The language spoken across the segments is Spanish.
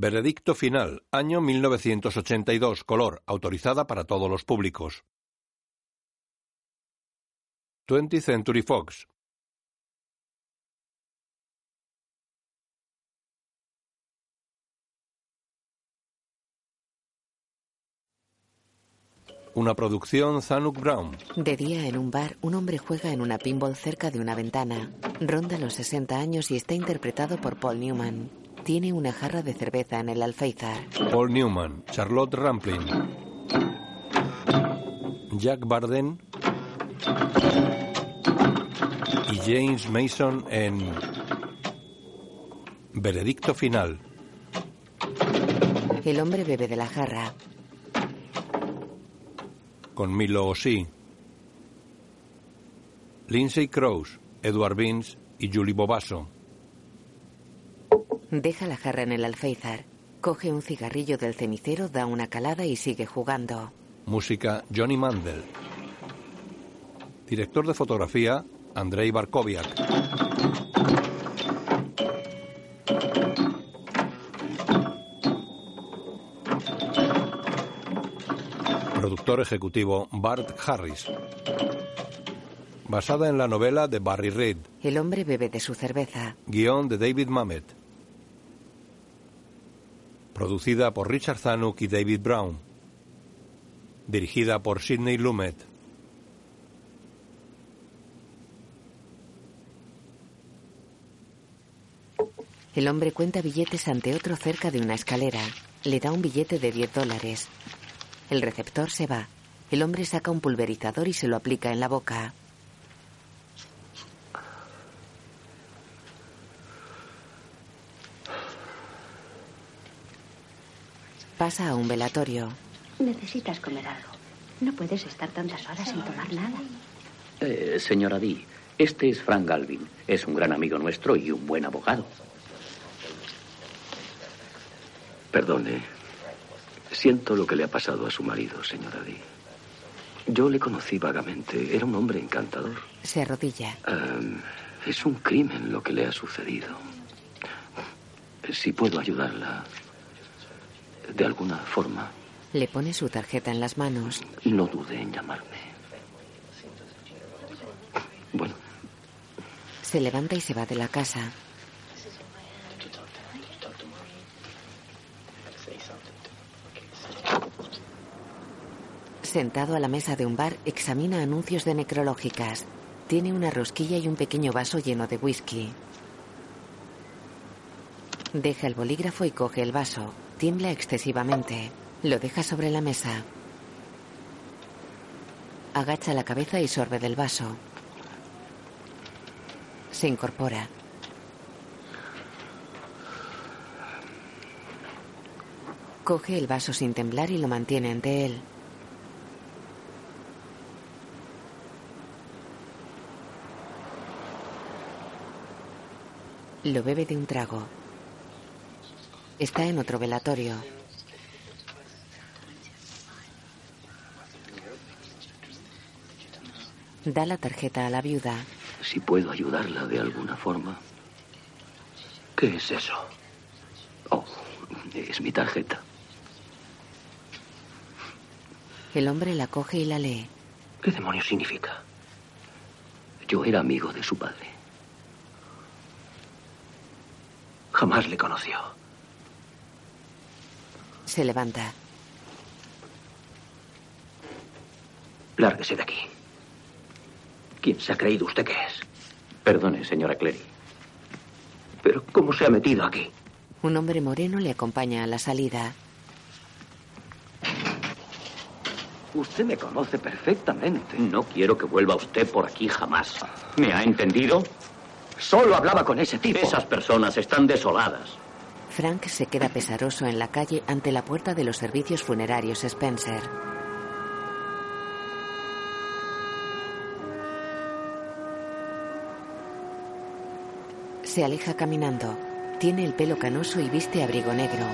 Veredicto final, año 1982, color, autorizada para todos los públicos. 20th Century Fox. Una producción Zanuck Brown. De día en un bar, un hombre juega en una pinball cerca de una ventana. Ronda los 60 años y está interpretado por Paul Newman. Tiene una jarra de cerveza en el alféizar. Paul Newman, Charlotte Rampling, Jack Barden y James Mason en Veredicto final. El hombre bebe de la jarra. con Milo Osí, Lindsay Krause, Edward Vince y Julie Bobasso. Deja la jarra en el alféizar. Coge un cigarrillo del cenicero, da una calada y sigue jugando. Música Johnny Mandel. Director de fotografía Andrei Barkoviak. Productor ejecutivo Bart Harris. Basada en la novela de Barry Reed. El hombre bebe de su cerveza. Guión de David Mamet. Producida por Richard Zanuck y David Brown. Dirigida por Sidney Lumet. El hombre cuenta billetes ante otro cerca de una escalera. Le da un billete de 10 dólares. El receptor se va. El hombre saca un pulverizador y se lo aplica en la boca. Pasa a un velatorio. Necesitas comer algo. No puedes estar tantas horas sin tomar nada. Eh, señora Di, este es Frank Galvin. Es un gran amigo nuestro y un buen abogado. Perdone. Siento lo que le ha pasado a su marido, señora Di. Yo le conocí vagamente. Era un hombre encantador. Se arrodilla. Em, es un crimen lo que le ha sucedido. Si puedo ayudarla de alguna forma, Le pone su tarjeta en las manos. no dude en llamarme. Bueno, Se levanta y se va de la casa. Sentado a la mesa de un bar, examina anuncios de necrológicas. Tiene una rosquilla y un pequeño vaso lleno de whisky. Deja el bolígrafo y coge el vaso. Tiembla excesivamente. Lo deja sobre la mesa. Agacha la cabeza y sorbe del vaso. Se incorpora. Coge el vaso sin temblar y lo mantiene ante él. Lo bebe de un trago. Está en otro velatorio. Da la tarjeta a la viuda. si puedo ayudarla de alguna forma. ¿Qué es eso? Oh, es mi tarjeta. El hombre la coge y la lee. ¿Qué demonios significa? Yo era amigo de su padre. Jamás le conoció. Se levanta. Lárguese de aquí. ¿Quién se ha creído usted que es? Perdone, señora Clery. Pero ¿cómo se ha metido aquí? Un hombre moreno le acompaña a la salida. Usted me conoce perfectamente. No quiero que vuelva usted por aquí jamás. ¿Me ha entendido? Solo hablaba con ese tipo. Esas personas están desoladas. Frank se queda pesaroso en la calle ante la puerta de los servicios funerarios Spencer. Se aleja caminando. Tiene el pelo canoso y viste abrigo negro.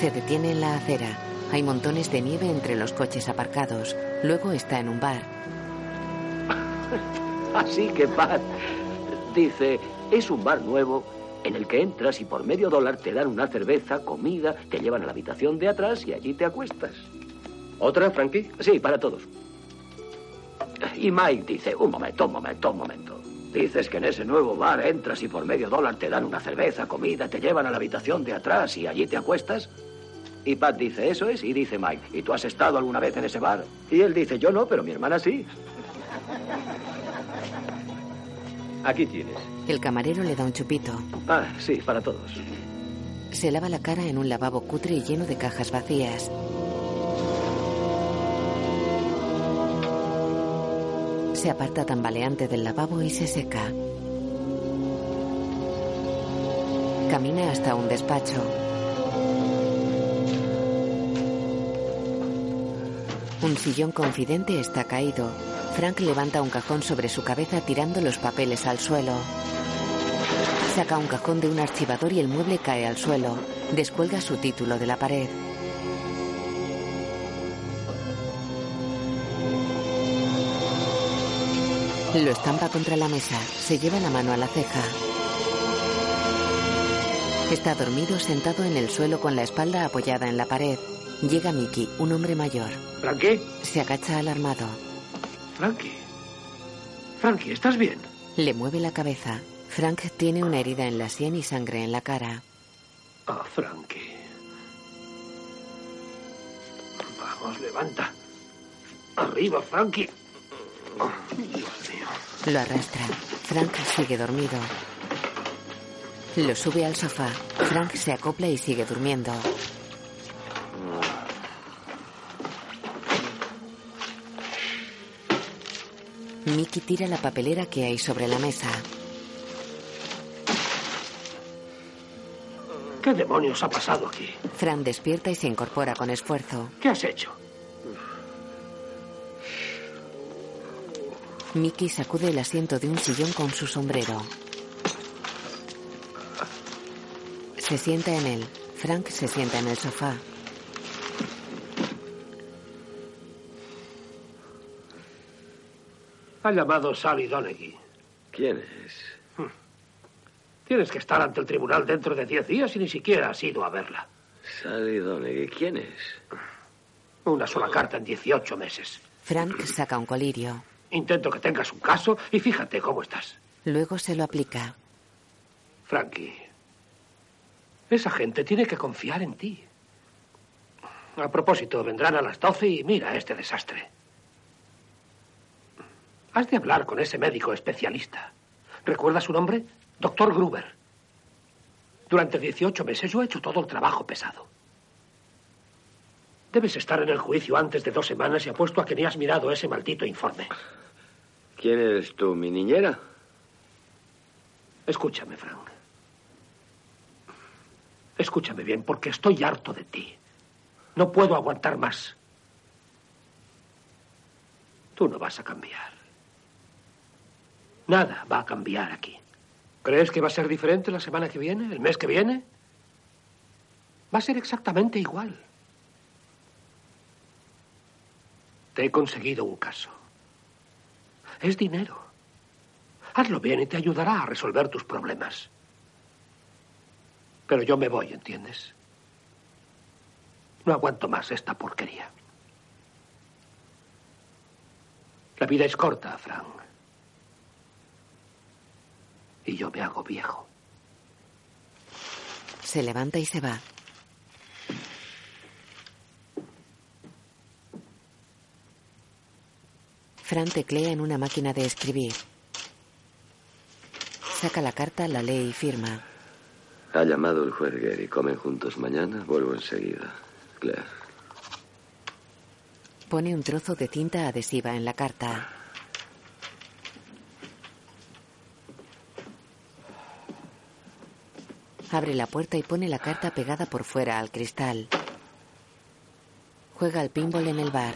Se detiene en la acera. Hay montones de nieve entre los coches aparcados. Luego está en un bar. Así que, Pat, dice, es un bar nuevo en el que entras y por medio dólar te dan una cerveza, comida, te llevan a la habitación de atrás y allí te acuestas. ¿Otra, Frankie? Sí, para todos. Y Mike dice, un momento, un momento, un momento. Dices que en ese nuevo bar entras y por medio dólar te dan una cerveza, comida, te llevan a la habitación de atrás y allí te acuestas. Y Pat dice, eso es, y dice Mike, ¿y tú has estado alguna vez en ese bar? Y él dice, yo no, pero mi hermana sí. Aquí tienes. El camarero le da un chupito. Ah, sí, para todos. Se lava la cara en un lavabo cutre y lleno de cajas vacías. Se aparta tambaleante del lavabo y se seca. Camina hasta un despacho. Un sillón confidente está caído. Frank levanta un cajón sobre su cabeza tirando los papeles al suelo. Saca un cajón de un archivador y el mueble cae al suelo. Descuelga su título de la pared. Lo estampa contra la mesa. Se lleva la mano a la ceja. Está dormido sentado en el suelo con la espalda apoyada en la pared. Llega Mickey, un hombre mayor. ¿Frankie? Se agacha alarmado. Frankie. Frankie, ¿estás bien? Le mueve la cabeza. Frank tiene una herida en la sien y sangre en la cara. Ah, Frankie. Vamos, levanta. Arriba, Frankie. Oh, Dios mío. Lo arrastra. Frank sigue dormido. Lo sube al sofá. Frank se acopla y sigue durmiendo. Mickey tira la papelera que hay sobre la mesa. ¿Qué demonios ha pasado aquí? Frank despierta y se incorpora con esfuerzo. ¿Qué has hecho? Mickey sacude el asiento de un sillón con su sombrero. Se sienta en él. Frank se sienta en el sofá. Ha llamado Sally Donaghy. ¿Quién es? Tienes que estar ante el tribunal dentro de diez días y ni siquiera has ido a verla. Sally Donaghy. ¿Quién es? Una sola carta en 18 meses. Frank saca un colirio. Intento que tengas un caso y fíjate cómo estás. Luego se lo aplica. Frankie, esa gente tiene que confiar en ti. A propósito, vendrán a las 12 y mira este desastre. Has de hablar con ese médico especialista. ¿Recuerda su nombre? Doctor Gruber. Durante 18 meses yo he hecho todo el trabajo pesado. Debes estar en el juicio antes de dos semanas y apuesto a que ni has mirado ese maldito informe. ¿Quién eres tú, mi niñera? Escúchame, Frank. Escúchame bien, porque estoy harto de ti. No puedo aguantar más. Tú no vas a cambiar. Nada va a cambiar aquí. ¿Crees que va a ser diferente la semana que viene, el mes que viene? Va a ser exactamente igual. Te he conseguido un caso. Es dinero. Hazlo bien y te ayudará a resolver tus problemas. Pero yo me voy, ¿entiendes? No aguanto más esta porquería. La vida es corta, Frank. Y yo me hago viejo. Se levanta y se va. Fran teclea en una máquina de escribir. Saca la carta, la lee y firma. Ha llamado el juez Gary. Comen juntos mañana. Vuelvo enseguida. Claire. Pone un trozo de cinta adhesiva en la carta. Abre la puerta y pone la carta pegada por fuera al cristal. Juega al pinball en el bar.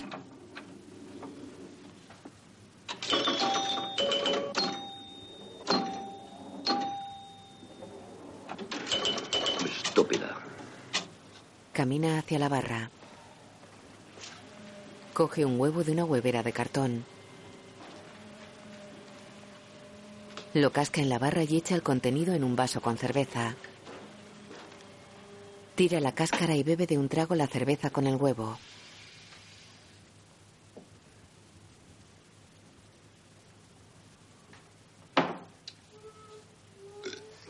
Estúpida. Camina hacia la barra. Coge un huevo de una huevera de cartón. Lo casca en la barra y echa el contenido en un vaso con cerveza. Tira la cáscara y bebe de un trago la cerveza con el huevo.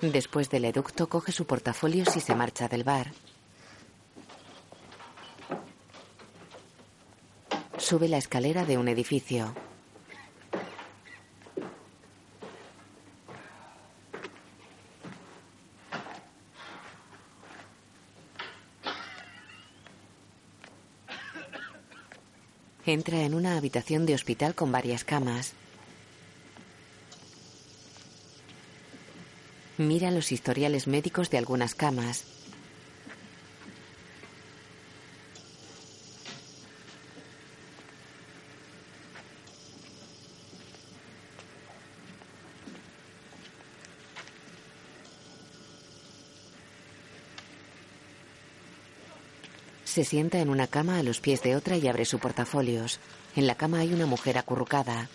Después del educto coge su portafolio y se marcha del bar. Sube la escalera de un edificio. Entra en una habitación de hospital con varias camas. Mira los historiales médicos de algunas camas. Se sienta en una cama a los pies de otra y abre su portafolios. En la cama hay una mujer acurrucada.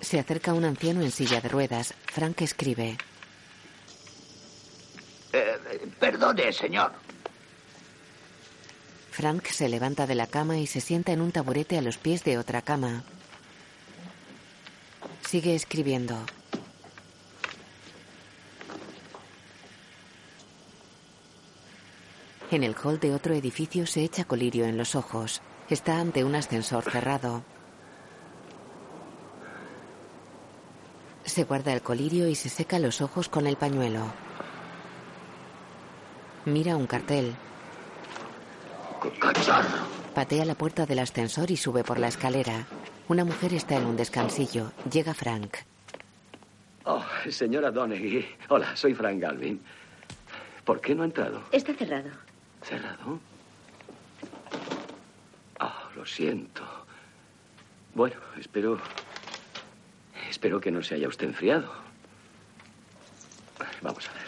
Se acerca un anciano en silla de ruedas. Frank escribe. Eh, perdone, señor. Frank se levanta de la cama y se sienta en un taburete a los pies de otra cama. Sigue escribiendo. En el hall de otro edificio se echa colirio en los ojos. Está ante un ascensor cerrado. Se guarda el colirio y se seca los ojos con el pañuelo. Mira un cartel. Cacharro. Patea la puerta del ascensor y sube por la escalera. Una mujer está en un descansillo. Llega Frank. Oh, señora Donaghy. Hola, soy Frank Galvin. ¿Por qué no ha entrado? Está cerrado. ¿Cerrado? Ah, lo siento. Bueno, espero. Espero que no se haya usted enfriado. Vamos a ver.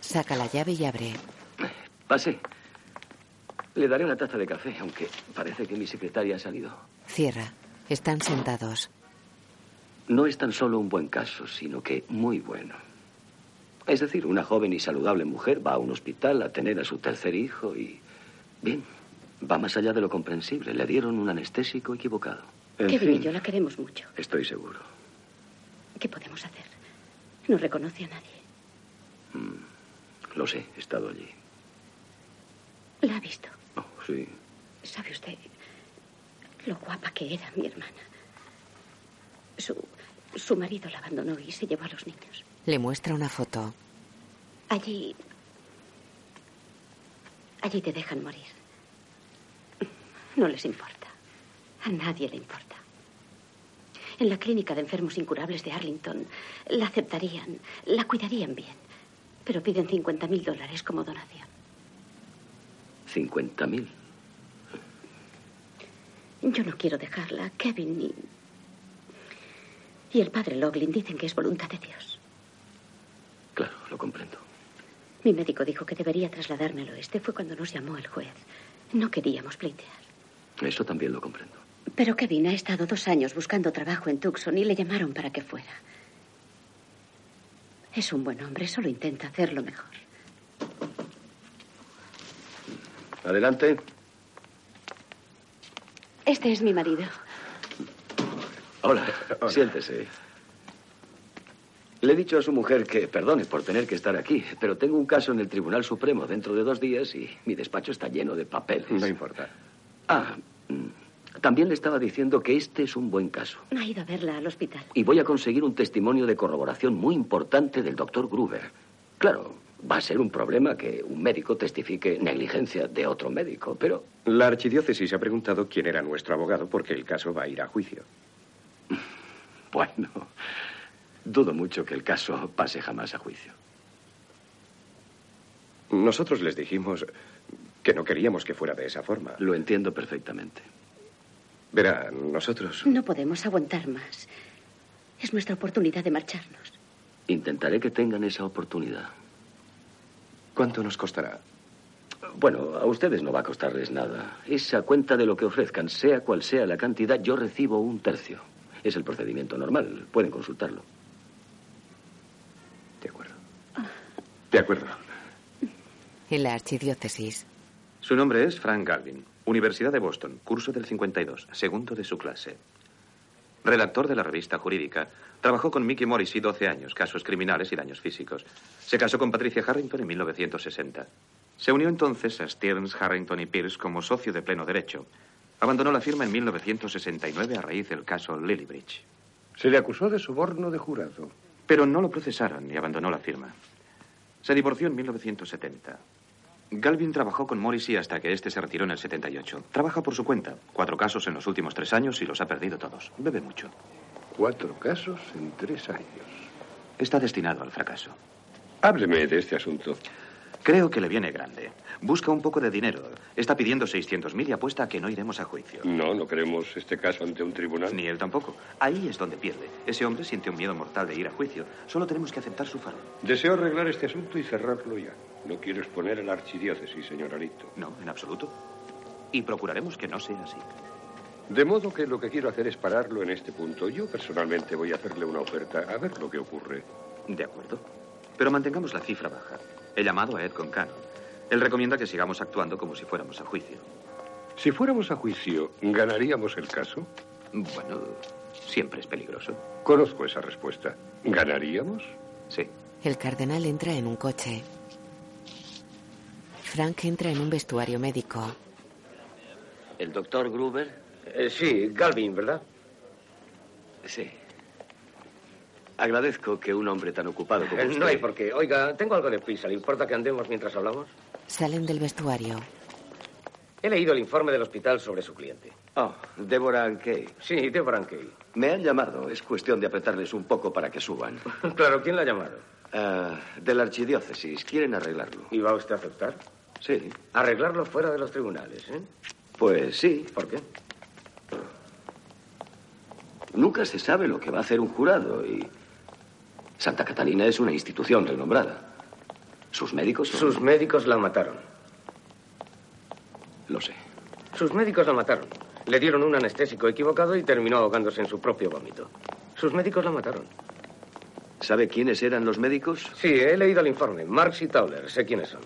Saca la llave y abre. Pase. Le daré una taza de café, aunque parece que mi secretaria ha salido. Cierra. Están sentados. No es tan solo un buen caso, sino que muy bueno. Es decir, una joven y saludable mujer va a un hospital a tener a su tercer hijo y... Bien, va más allá de lo comprensible. Le dieron un anestésico equivocado. En Kevin y fin, yo la queremos mucho. Estoy seguro. ¿Qué podemos hacer? No reconoce a nadie. Lo sé, he estado allí. La ha visto. Oh, sí. ¿Sabe usted lo guapa que era mi hermana? Su, su marido la abandonó y se llevó a los niños. Le muestra una foto. Allí. Allí te dejan morir. No les importa. A nadie le importa. En la clínica de enfermos incurables de Arlington la aceptarían, la cuidarían bien. Pero piden 50 mil dólares como donación. 50 mil. Yo no quiero dejarla. Kevin y. Y el padre Loglin dicen que es voluntad de Dios. Claro, lo comprendo. Mi médico dijo que debería trasladarme al oeste. Fue cuando nos llamó el juez. No queríamos pleitear. Eso también lo comprendo. Pero Kevin ha estado dos años buscando trabajo en Tucson y le llamaron para que fuera. Es un buen hombre, solo intenta hacerlo mejor. Adelante. Este es mi marido. Hola, siéntese. Le he dicho a su mujer que perdone por tener que estar aquí, pero tengo un caso en el Tribunal Supremo dentro de dos días y mi despacho está lleno de papeles. No importa. Ah, mm, también le estaba diciendo que este es un buen caso. Ha ido a verla al hospital. Y voy a conseguir un testimonio de corroboración muy importante del doctor Gruber. Claro, va a ser un problema que un médico testifique negligencia de otro médico, pero La archidiócesis ha preguntado quién era nuestro abogado porque el caso va a ir a juicio. bueno, dudo mucho que el caso pase jamás a juicio. Nosotros les dijimos que no queríamos que fuera de esa forma. Lo entiendo perfectamente. Verá, nosotros... No podemos aguantar más. Es nuestra oportunidad de marcharnos. Intentaré que tengan esa oportunidad. ¿Cuánto nos costará? Bueno, a ustedes no va a costarles nada. Es a cuenta de lo que ofrezcan, sea cual sea la cantidad, yo recibo un tercio. Es el procedimiento normal, pueden consultarlo. De acuerdo. En la archidiócesis. Su nombre es Frank Galvin, Universidad de Boston, curso del 52, segundo de su clase. Redactor de la revista jurídica, trabajó con Mickey Morrissey 12 años, casos criminales y daños físicos. Se casó con Patricia Harrington en 1960. Se unió entonces a Stearns, Harrington y Pierce como socio de pleno derecho. Abandonó la firma en 1969 a raíz del caso Lilybridge. Se le acusó de soborno de jurado. Pero no lo procesaron y abandonó la firma. Se divorció en 1970. Galvin trabajó con Morrissey hasta que este se retiró en el 78. Trabaja por su cuenta. Cuatro casos en los últimos tres años y los ha perdido todos. Bebe mucho. Cuatro casos en tres años. Está destinado al fracaso. Hábleme de este asunto. Creo que le viene grande. Busca un poco de dinero. Está pidiendo 600.000 y apuesta a que no iremos a juicio. No, no queremos este caso ante un tribunal. Ni él tampoco. Ahí es donde pierde. Ese hombre siente un miedo mortal de ir a juicio. Solo tenemos que aceptar su farol. Deseo arreglar este asunto y cerrarlo ya. No quiero exponer a la archidiócesis, señor Alito. No, en absoluto. Y procuraremos que no sea así. De modo que lo que quiero hacer es pararlo en este punto. Yo personalmente voy a hacerle una oferta a ver lo que ocurre. De acuerdo. Pero mantengamos la cifra baja. He llamado a Ed Concan. Él recomienda que sigamos actuando como si fuéramos a juicio. Si fuéramos a juicio, ¿ganaríamos el caso? Bueno, siempre es peligroso. Conozco esa respuesta. ¿Ganaríamos? Sí. El cardenal entra en un coche. Frank entra en un vestuario médico. ¿El doctor Gruber? Eh, sí, Galvin, ¿verdad? Sí. Agradezco que un hombre tan ocupado como Eh, usted... No hay por qué. Oiga, tengo algo de prisa. ¿Le importa que andemos mientras hablamos? Salen del vestuario. He leído el informe del hospital sobre su cliente. Oh, Deborah Kay. Sí, Deborah Kay. Me han llamado. Es cuestión de apretarles un poco para que suban. claro, ¿quién la ha llamado? Ah, de la archidiócesis. Quieren arreglarlo. ¿Y va usted a aceptar? Sí. Arreglarlo fuera de los tribunales, ¿eh? Pues sí. ¿Por qué? Nunca se sabe lo que va a hacer un jurado y... Santa Catalina es una institución renombrada. Sus médicos. Sus médicos la mataron. Lo sé. Sus médicos la mataron. Le dieron un anestésico equivocado y terminó ahogándose en su propio vómito. Sus médicos la mataron. ¿Sabe quiénes eran los médicos? Sí, he leído el informe. Marx y Tauler, sé quiénes son.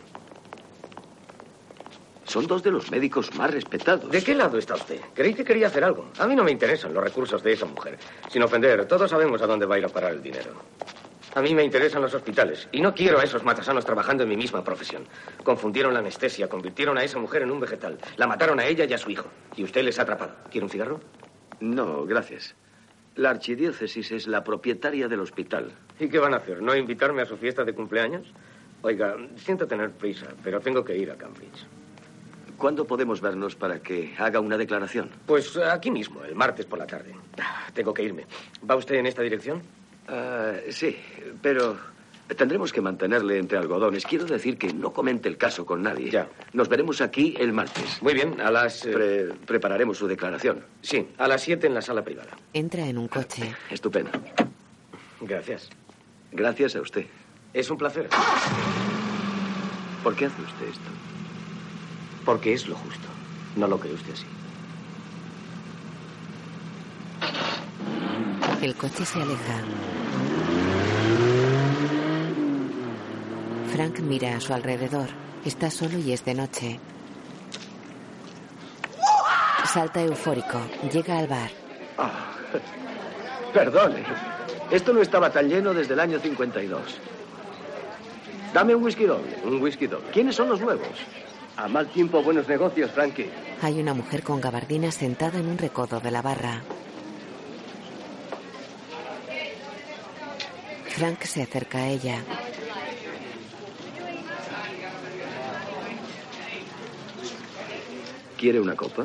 Son dos de los médicos más respetados. ¿De qué lado está usted? Creí que quería hacer algo. A mí no me interesan los recursos de esa mujer. Sin ofender, todos sabemos a dónde va a ir a parar el dinero. A mí me interesan los hospitales y no quiero a esos matasanos trabajando en mi misma profesión. Confundieron la anestesia, convirtieron a esa mujer en un vegetal. La mataron a ella y a su hijo. Y usted les ha atrapado. ¿Quiere un cigarro? No, gracias. La archidiócesis es la propietaria del hospital. ¿Y qué van a hacer? ¿No invitarme a su fiesta de cumpleaños? Oiga, siento tener prisa, pero tengo que ir a Cambridge. ¿Cuándo podemos vernos para que haga una declaración? Pues aquí mismo, el martes por la tarde. Ah, Tengo que irme. ¿Va usted en esta dirección? Ah, sí, pero tendremos que mantenerle entre algodones. Quiero decir que no comente el caso con nadie. Ya. Nos veremos aquí el martes. Muy bien, a las... eh, Pre- prepararemos su declaración. Sí, a las siete en la sala privada. Entra en un coche. Estupendo. Gracias. Gracias a usted. Es un placer. ¿Por qué hace usted esto? Porque es lo justo. No lo cree usted así. El coche se aleja. Frank mira a su alrededor. Está solo y es de noche. Salta eufórico. Llega al bar. Perdone. Esto no estaba tan lleno desde el año 52. Dame un whisky doble. Un whisky doble. ¿Quiénes son los nuevos? A mal tiempo, buenos negocios, Frankie. Hay una mujer con gabardina sentada en un recodo de la barra. Frank se acerca a ella. ¿Quiere una copa?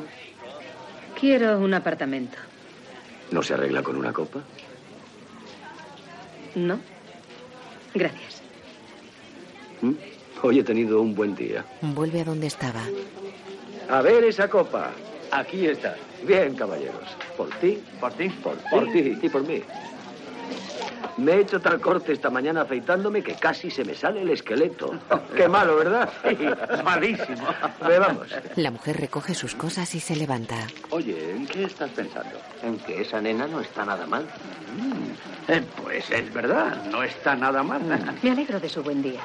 Quiero un apartamento. ¿No se arregla con una copa? ¿No? Gracias. ¿Mm? Hoy he tenido un buen día. Vuelve a donde estaba. A ver esa copa. Aquí está. Bien, caballeros. ¿Por ti? ¿Por ti? Por, por ti y por mí. Me he hecho tal corte esta mañana afeitándome que casi se me sale el esqueleto. Qué malo, ¿verdad? Malísimo. Bebamos. La mujer recoge sus cosas y se levanta. Oye, ¿en qué estás pensando? En que esa nena no está nada mal. Eh, pues es verdad, no está nada mal. Me alegro de su buen día.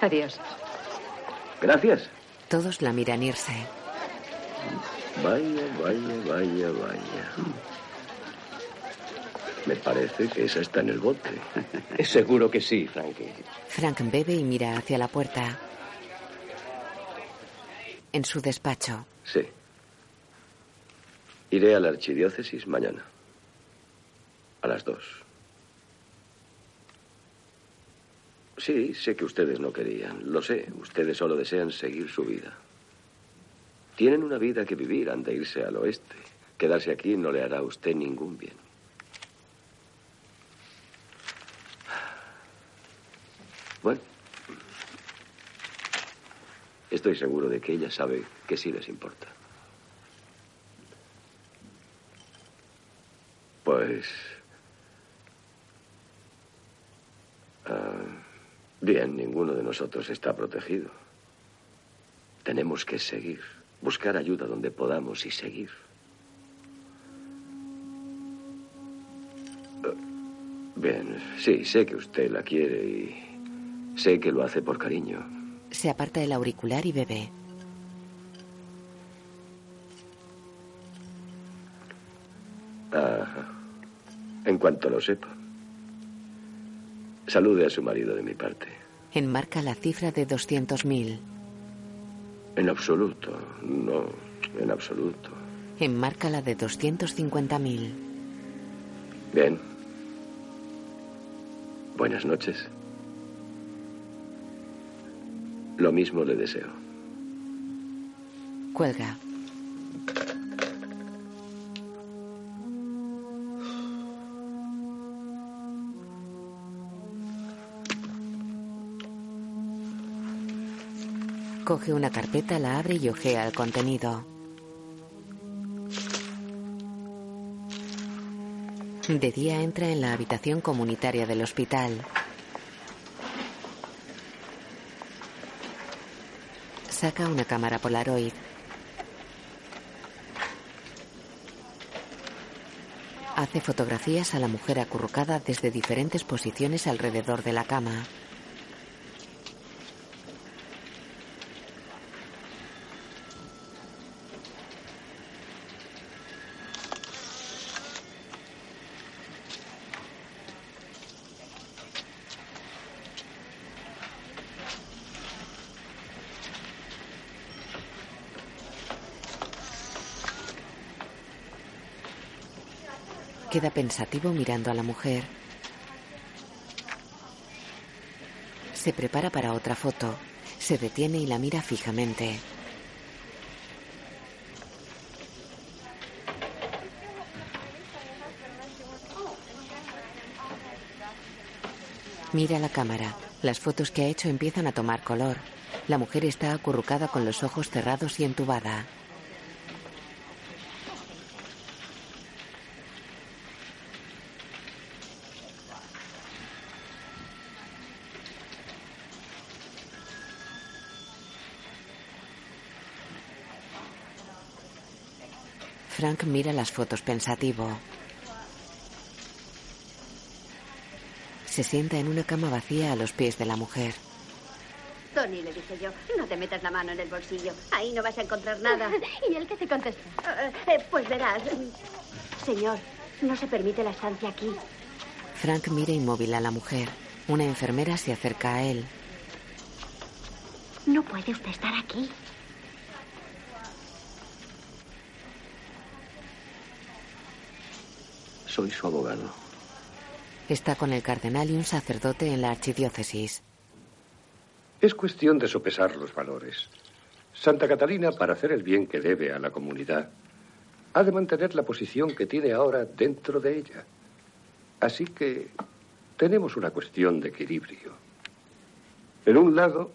Adiós. Gracias. Todos la miran irse. Vaya, vaya, vaya, vaya. Me parece que esa está en el bote. Seguro que sí, Frankie. Frank bebe y mira hacia la puerta. En su despacho. Sí. Iré a la archidiócesis mañana. A las dos. Sí, sé que ustedes no querían. Lo sé. Ustedes solo desean seguir su vida. Tienen una vida que vivir. Han de irse al oeste. Quedarse aquí no le hará a usted ningún bien. Bueno. Estoy seguro de que ella sabe que sí les importa. Pues... ah, bien, ninguno de nosotros está protegido. Tenemos que seguir, buscar ayuda donde podamos y seguir. Ah, Bien, sí, sé que usted la quiere y sé que lo hace por cariño. Se aparta el auricular y bebe. Ajá. En cuanto lo sepa. Salude a su marido de mi parte. Enmarca la cifra de 200.000. En absoluto, no, en absoluto. Enmarca la de 250.000. Bien. Buenas noches. Lo mismo le deseo. Cuelga. Coge una carpeta, la abre y ojea el contenido. De día entra en la habitación comunitaria del hospital. Saca una cámara Polaroid. Hace fotografías a la mujer acurrucada desde diferentes posiciones alrededor de la cama. Queda pensativo mirando a la mujer. Se prepara para otra foto. Se detiene y la mira fijamente. Mira la cámara. Las fotos que ha hecho empiezan a tomar color. La mujer está acurrucada con los ojos cerrados y entubada. Frank mira las fotos pensativo. Se sienta en una cama vacía a los pies de la mujer. Tony, le dije yo, no te metas la mano en el bolsillo. Ahí no vas a encontrar nada. ¿Y él qué te contestó? Eh, eh, pues verás. Señor, no se permite la estancia aquí. Frank mira inmóvil a la mujer. Una enfermera se acerca a él. No puede usted estar aquí. Soy su abogado. Está con el cardenal y un sacerdote en la archidiócesis. Es cuestión de sopesar los valores. Santa Catalina, para hacer el bien que debe a la comunidad, ha de mantener la posición que tiene ahora dentro de ella. Así que tenemos una cuestión de equilibrio. En un lado,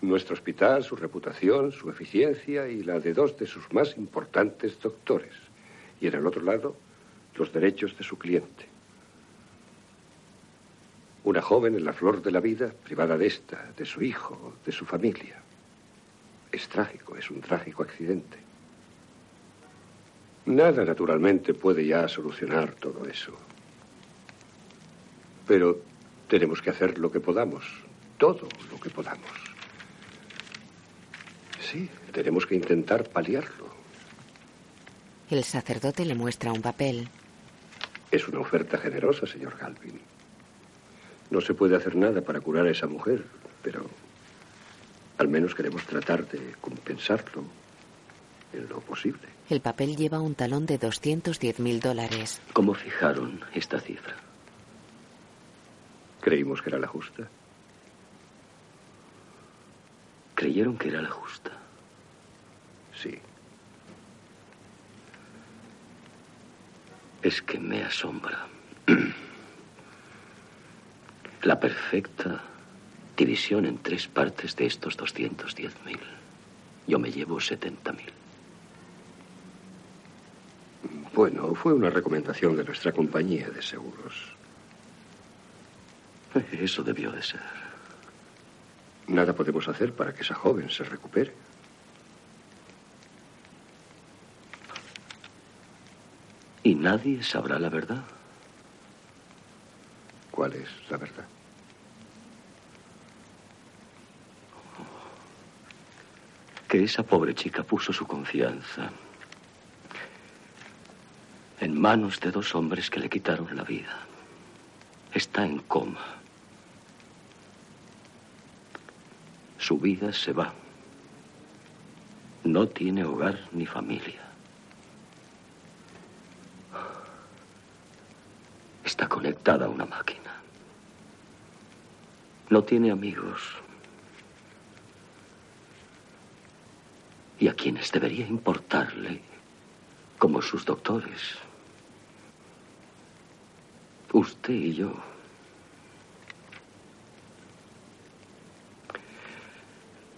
nuestro hospital, su reputación, su eficiencia y la de dos de sus más importantes doctores. Y en el otro lado, los derechos de su cliente. Una joven en la flor de la vida, privada de esta, de su hijo, de su familia. Es trágico, es un trágico accidente. Nada, naturalmente, puede ya solucionar todo eso. Pero tenemos que hacer lo que podamos. todo lo que podamos. Sí, tenemos que intentar paliarlo. El sacerdote le muestra un papel. Es una oferta generosa, señor Galvin. No se puede hacer nada para curar a esa mujer, pero al menos queremos tratar de compensarlo en lo posible. El papel lleva un talón de 210 mil dólares. ¿Cómo fijaron esta cifra? Creímos que era la justa. ¿Creyeron que era la justa? Sí. Es que me asombra. La perfecta división en tres partes de estos 210.000. Yo me llevo 70.000. Bueno, fue una recomendación de nuestra compañía de seguros. Eso debió de ser. Nada podemos hacer para que esa joven se recupere. ¿Y nadie sabrá la verdad? ¿Cuál es la verdad? Que esa pobre chica puso su confianza en manos de dos hombres que le quitaron la vida. Está en coma. Su vida se va. No tiene hogar ni familia. Está conectada a una máquina. No tiene amigos. Y a quienes debería importarle, como sus doctores. Usted y yo.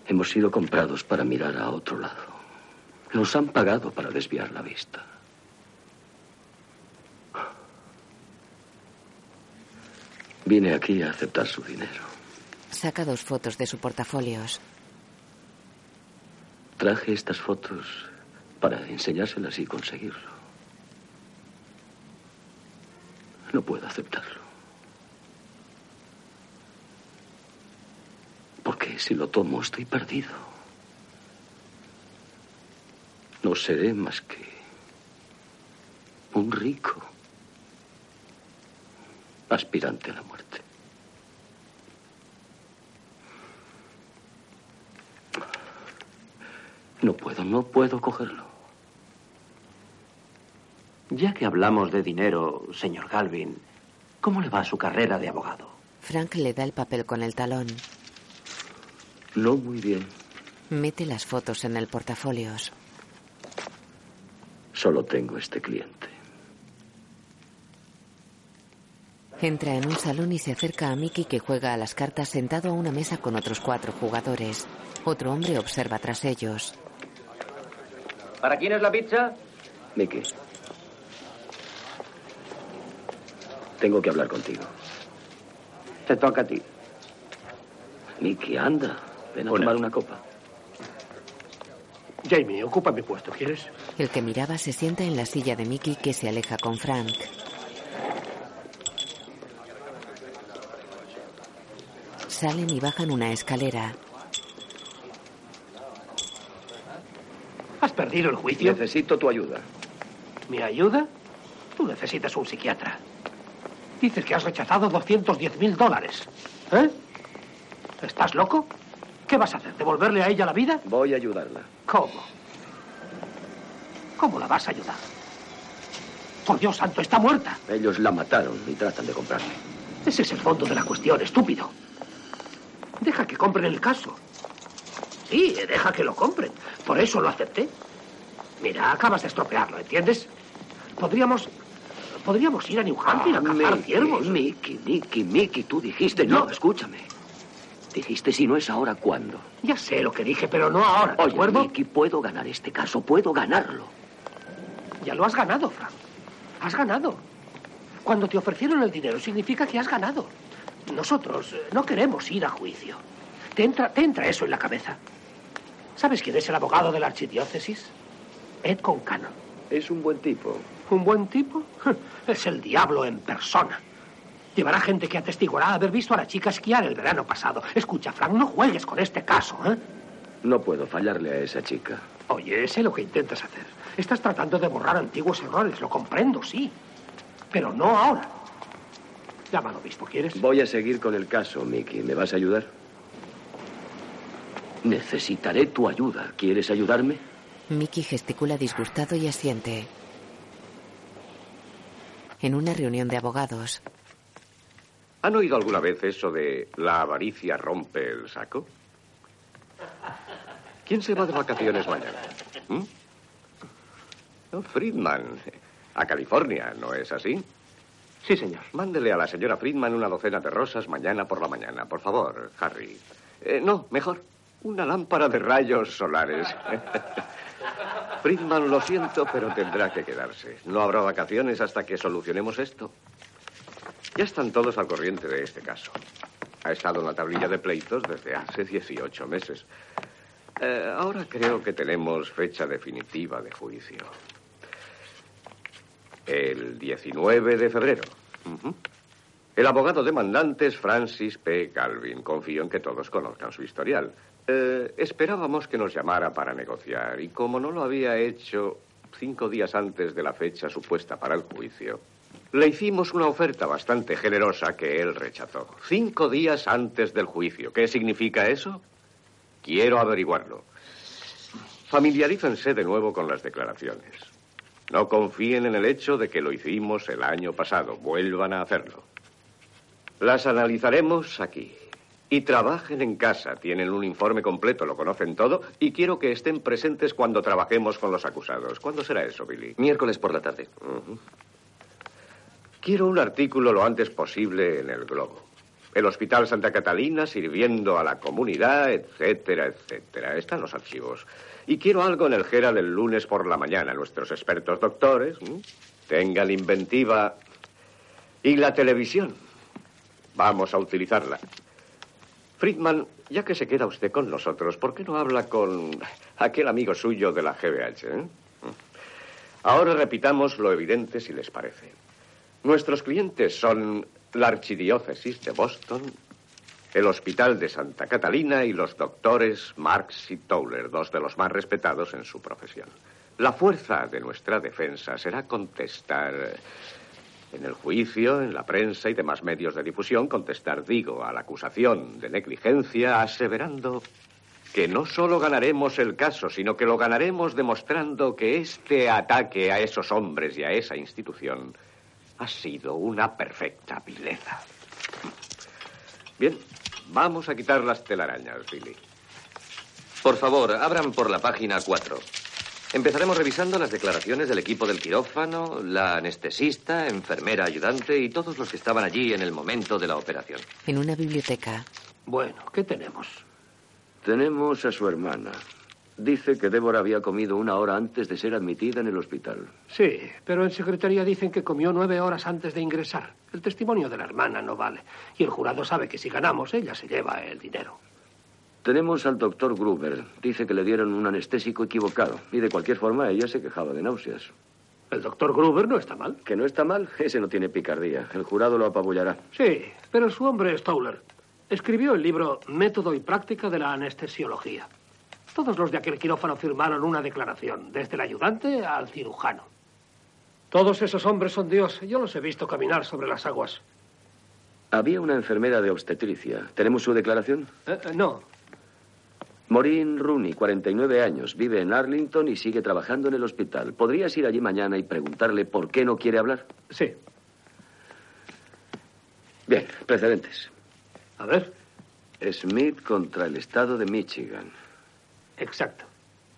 Hemos sido comprados para mirar a otro lado. Nos han pagado para desviar la vista. Vine aquí a aceptar su dinero. Saca dos fotos de su portafolios. Traje estas fotos para enseñárselas y conseguirlo. No puedo aceptarlo. Porque si lo tomo estoy perdido. No seré más que un rico aspirante a la muerte. No puedo, no puedo cogerlo. Ya que hablamos de dinero, señor Galvin, ¿cómo le va su carrera de abogado? Frank le da el papel con el talón. No muy bien. Mete las fotos en el portafolios. Solo tengo este cliente. Entra en un salón y se acerca a Mickey que juega a las cartas sentado a una mesa con otros cuatro jugadores. Otro hombre observa tras ellos. ¿Para quién es la pizza? Mickey. Tengo que hablar contigo. Te toca a ti. Mickey, anda. Ven a Una. tomar una copa. Jamie, ocupa mi puesto, ¿quieres? El que miraba se sienta en la silla de Mickey que se aleja con Frank. Salen y bajan una escalera. ¿Has perdido el juicio? Necesito tu ayuda. ¿Mi ayuda? Tú necesitas un psiquiatra. Dices que has rechazado 210 mil dólares. ¿Eh? ¿Estás loco? ¿Qué vas a hacer? ¿Devolverle a ella la vida? Voy a ayudarla. ¿Cómo? ¿Cómo la vas a ayudar? Por Dios santo, está muerta. Ellos la mataron y tratan de comprarme. Ese es el fondo de la cuestión, estúpido. Deja que compren el caso. Sí, deja que lo compren. Por eso lo acepté. Mira, acabas de estropearlo, ¿entiendes? Podríamos. Podríamos ir a New Hampshire a cazar Mickey, ciervos. Mickey, Mickey, Mickey, tú dijiste no, No. escúchame. Dijiste si no es ahora, ¿cuándo? Ya sé lo que dije, pero no ahora, ¿de Oye, acuerdo? Mickey, puedo ganar este caso, puedo ganarlo. Ya lo has ganado, Frank. Has ganado. Cuando te ofrecieron el dinero significa que has ganado. Nosotros eh, no queremos ir a juicio. ¿Te entra, te entra eso en la cabeza? ¿Sabes quién es el abogado de la archidiócesis? Ed Concannon. Es un buen tipo. ¿Un buen tipo? Es el diablo en persona. Llevará gente que atestiguará haber visto a la chica esquiar el verano pasado. Escucha, Frank, no juegues con este caso, ¿eh? No puedo fallarle a esa chica. Oye, sé lo que intentas hacer. Estás tratando de borrar antiguos errores, lo comprendo, sí. Pero no ahora. Llama al obispo, ¿quieres? Voy a seguir con el caso, Mickey. ¿Me vas a ayudar? Necesitaré tu ayuda. ¿Quieres ayudarme? Mickey gesticula disgustado y asiente. En una reunión de abogados. ¿Han oído alguna vez eso de la avaricia rompe el saco? ¿Quién se va de vacaciones mañana? ¿Mm? Friedman, a California, ¿no es así? Sí, señor. Mándele a la señora Friedman una docena de rosas mañana por la mañana, por favor, Harry. Eh, no, mejor, una lámpara de rayos solares. Friedman, lo siento, pero tendrá que quedarse. No habrá vacaciones hasta que solucionemos esto. Ya están todos al corriente de este caso. Ha estado en la tablilla de pleitos desde hace 18 meses. Eh, ahora creo que tenemos fecha definitiva de juicio. El 19 de febrero. El abogado demandante es Francis P. Calvin. Confío en que todos conozcan su historial. Eh, esperábamos que nos llamara para negociar y como no lo había hecho cinco días antes de la fecha supuesta para el juicio, le hicimos una oferta bastante generosa que él rechazó. Cinco días antes del juicio. ¿Qué significa eso? Quiero averiguarlo. Familiarícense de nuevo con las declaraciones. No confíen en el hecho de que lo hicimos el año pasado. Vuelvan a hacerlo. Las analizaremos aquí. Y trabajen en casa. Tienen un informe completo, lo conocen todo. Y quiero que estén presentes cuando trabajemos con los acusados. ¿Cuándo será eso, Billy? Miércoles por la tarde. Quiero un artículo lo antes posible en el Globo. El Hospital Santa Catalina sirviendo a la comunidad, etcétera, etcétera. Están los archivos. Y quiero algo en el Gera del lunes por la mañana. Nuestros expertos doctores tengan inventiva. Y la televisión. Vamos a utilizarla. Friedman, ya que se queda usted con nosotros, ¿por qué no habla con aquel amigo suyo de la GBH? Eh? Ahora repitamos lo evidente si les parece. Nuestros clientes son la Archidiócesis de Boston, el Hospital de Santa Catalina y los doctores Marx y Towler, dos de los más respetados en su profesión. La fuerza de nuestra defensa será contestar en el juicio, en la prensa y demás medios de difusión, contestar, digo, a la acusación de negligencia, aseverando que no solo ganaremos el caso, sino que lo ganaremos demostrando que este ataque a esos hombres y a esa institución ha sido una perfecta vileza. Bien, vamos a quitar las telarañas, Billy. Por favor, abran por la página 4. Empezaremos revisando las declaraciones del equipo del quirófano, la anestesista, enfermera ayudante y todos los que estaban allí en el momento de la operación. En una biblioteca. Bueno, ¿qué tenemos? Tenemos a su hermana. Dice que Débora había comido una hora antes de ser admitida en el hospital. Sí, pero en secretaría dicen que comió nueve horas antes de ingresar. El testimonio de la hermana no vale. Y el jurado sabe que si ganamos, ella se lleva el dinero. Tenemos al doctor Gruber. Dice que le dieron un anestésico equivocado. Y de cualquier forma, ella se quejaba de náuseas. El doctor Gruber no está mal. Que no está mal, ese no tiene picardía. El jurado lo apabullará. Sí, pero su hombre es Towler. Escribió el libro Método y Práctica de la Anestesiología. Todos los de aquel quirófano firmaron una declaración, desde el ayudante al cirujano. Todos esos hombres son Dios. Yo los he visto caminar sobre las aguas. Había una enfermera de obstetricia. ¿Tenemos su declaración? Eh, eh, no. Maureen Rooney, 49 años, vive en Arlington y sigue trabajando en el hospital. ¿Podrías ir allí mañana y preguntarle por qué no quiere hablar? Sí. Bien, precedentes. A ver. Smith contra el estado de Michigan. Exacto.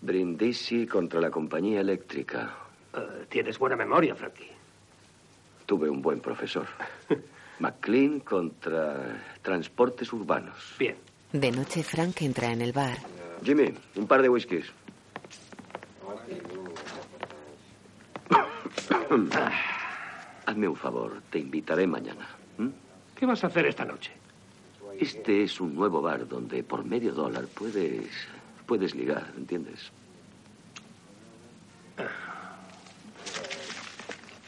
Brindisi contra la compañía eléctrica. Eh, tienes buena memoria, Frankie. Tuve un buen profesor. McLean contra transportes urbanos. Bien. De noche, Frank entra en el bar. Jimmy, un par de whiskies. Hazme un favor, te invitaré mañana. ¿Qué vas a hacer esta noche? Este es un nuevo bar donde por medio dólar puedes puedes ligar, ¿entiendes?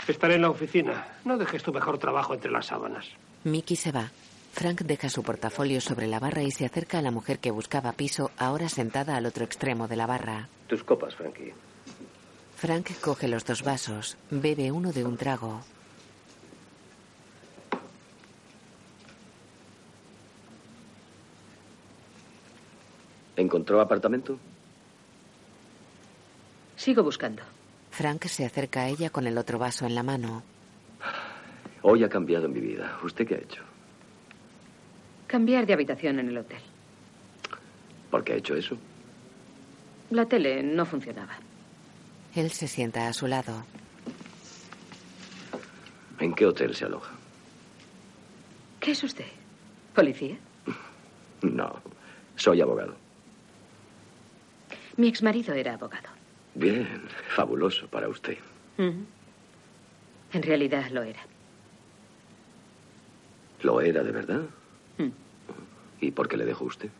Estaré en la oficina. No dejes tu mejor trabajo entre las sábanas. Mickey se va. Frank deja su portafolio sobre la barra y se acerca a la mujer que buscaba piso, ahora sentada al otro extremo de la barra. Tus copas, Frankie. Frank coge los dos vasos, bebe uno de un trago. ¿Encontró apartamento? Sigo buscando. Frank se acerca a ella con el otro vaso en la mano. Hoy ha cambiado mi vida. ¿Usted qué ha hecho? Cambiar de habitación en el hotel. ¿Por qué ha hecho eso? La tele no funcionaba. Él se sienta a su lado. ¿En qué hotel se aloja? ¿Qué es usted? ¿Policía? No, soy abogado. Mi exmarido era abogado. Bien, fabuloso para usted. En realidad lo era. ¿Lo era de verdad? Mm. ¿Y por qué le dejó usted?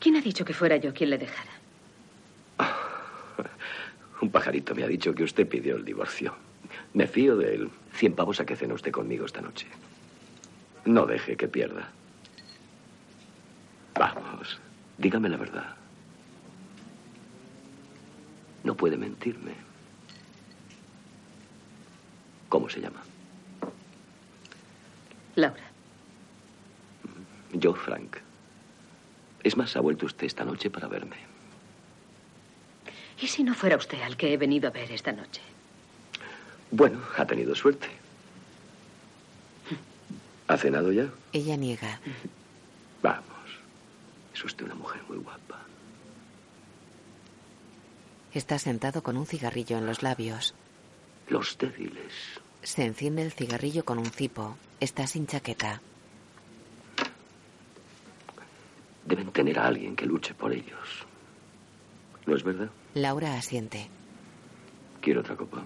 ¿Quién ha dicho que fuera yo quien le dejara? Un pajarito me ha dicho que usted pidió el divorcio. Me fío de él. Cien pavos a que cene usted conmigo esta noche. No deje que pierda. Vamos, dígame la verdad. No puede mentirme. ¿Cómo se llama? Laura. Yo, Frank. Es más, ha vuelto usted esta noche para verme. ¿Y si no fuera usted al que he venido a ver esta noche? Bueno, ha tenido suerte. ¿Ha cenado ya? Ella niega. Vamos. Es usted una mujer muy guapa. Está sentado con un cigarrillo en los labios. Los débiles. Se enciende el cigarrillo con un cipo. Está sin chaqueta. Deben tener a alguien que luche por ellos. ¿No es verdad? Laura asiente. ¿Quiere otra copa?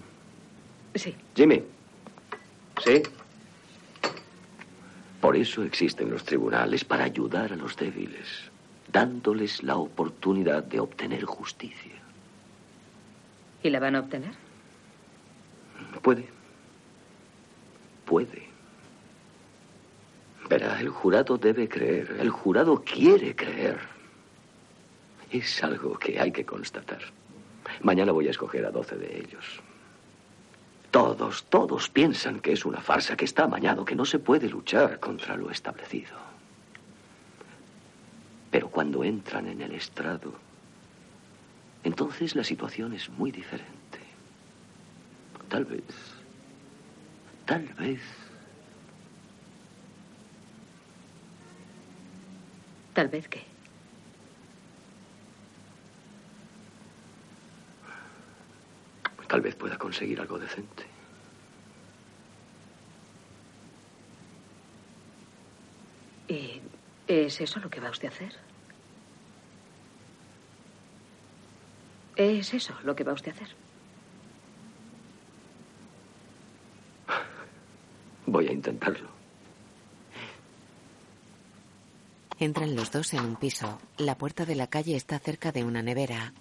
Sí. Jimmy. ¿Sí? Por eso existen los tribunales, para ayudar a los débiles, dándoles la oportunidad de obtener justicia. ¿Y la van a obtener? Puede. Puede. Verá, el jurado debe creer, el jurado quiere creer. Es algo que hay que constatar. Mañana voy a escoger a doce de ellos. Todos, todos piensan que es una farsa, que está amañado, que no se puede luchar contra lo establecido. Pero cuando entran en el estrado, entonces la situación es muy diferente. Tal vez, tal vez, Tal vez que. tal vez pueda conseguir algo decente. ¿Y es eso lo que va usted a hacer? ¿Es eso lo que va usted a hacer? Voy a intentarlo. Entran los dos en un piso. La puerta de la calle está cerca de una nevera.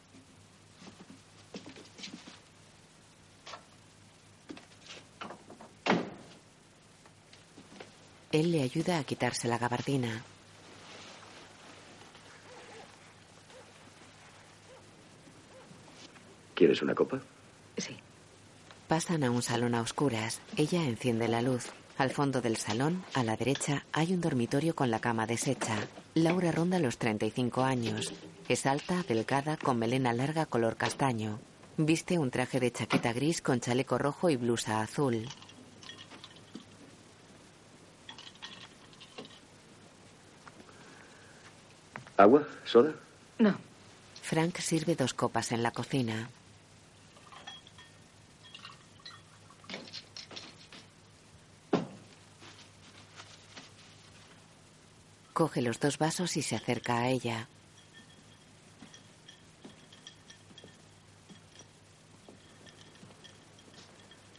Él le ayuda a quitarse la gabardina. ¿Quieres una copa? Sí. Pasan a un salón a oscuras. Ella enciende la luz. Al fondo del salón, a la derecha, hay un dormitorio con la cama deshecha. Laura ronda los 35 años. Es alta, delgada, con melena larga color castaño. Viste un traje de chaqueta gris con chaleco rojo y blusa azul. ¿Agua? ¿Soda? No. Frank sirve dos copas en la cocina. Coge los dos vasos y se acerca a ella.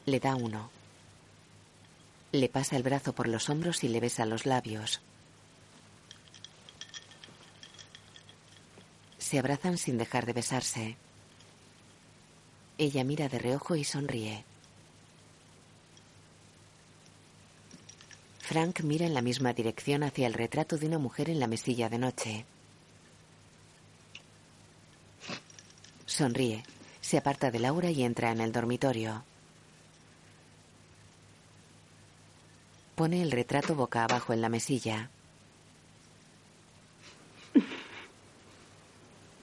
Le da uno. Le pasa el brazo por los hombros y le besa los labios. Se abrazan sin dejar de besarse. Ella mira de reojo y sonríe. Frank mira en la misma dirección hacia el retrato de una mujer en la mesilla de noche. Sonríe, se aparta de Laura y entra en el dormitorio. Pone el retrato boca abajo en la mesilla.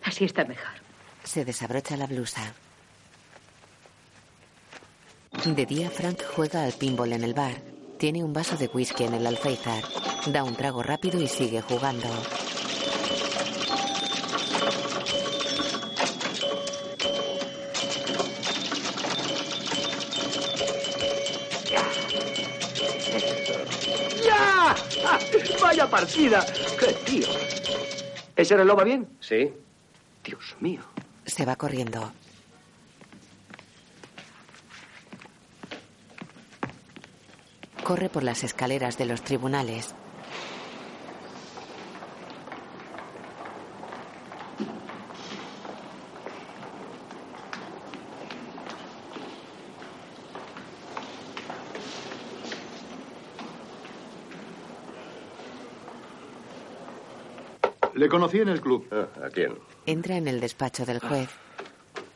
Así está mejor. Se desabrocha la blusa. De día, Frank juega al pinball en el bar. Tiene un vaso de whisky en el alféizar. Da un trago rápido y sigue jugando. ¡Ya! ¡Ah! ¡Vaya partida! ¡Qué tío! ¿Ese reloj va bien? Sí. Dios mío. Se va corriendo. Corre por las escaleras de los tribunales. Le conocí en el club. Ah, ¿A quién? Entra en el despacho del juez.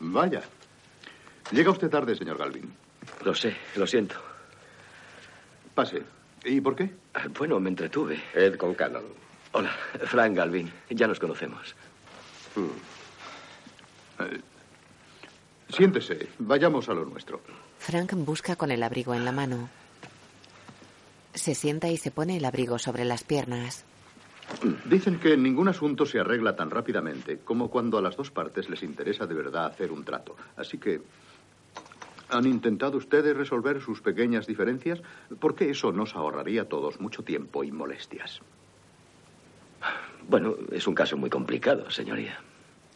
Vaya. Llega usted tarde, señor Galvin. Lo sé, lo siento. Pase. ¿Y por qué? Bueno, me entretuve. Ed con Cannon. Hola, Frank Galvin. Ya nos conocemos. Eh, siéntese. Vayamos a lo nuestro. Frank busca con el abrigo en la mano. Se sienta y se pone el abrigo sobre las piernas. Dicen que ningún asunto se arregla tan rápidamente como cuando a las dos partes les interesa de verdad hacer un trato. Así que... ¿Han intentado ustedes resolver sus pequeñas diferencias? Porque eso nos ahorraría a todos mucho tiempo y molestias. Bueno, es un caso muy complicado, señoría.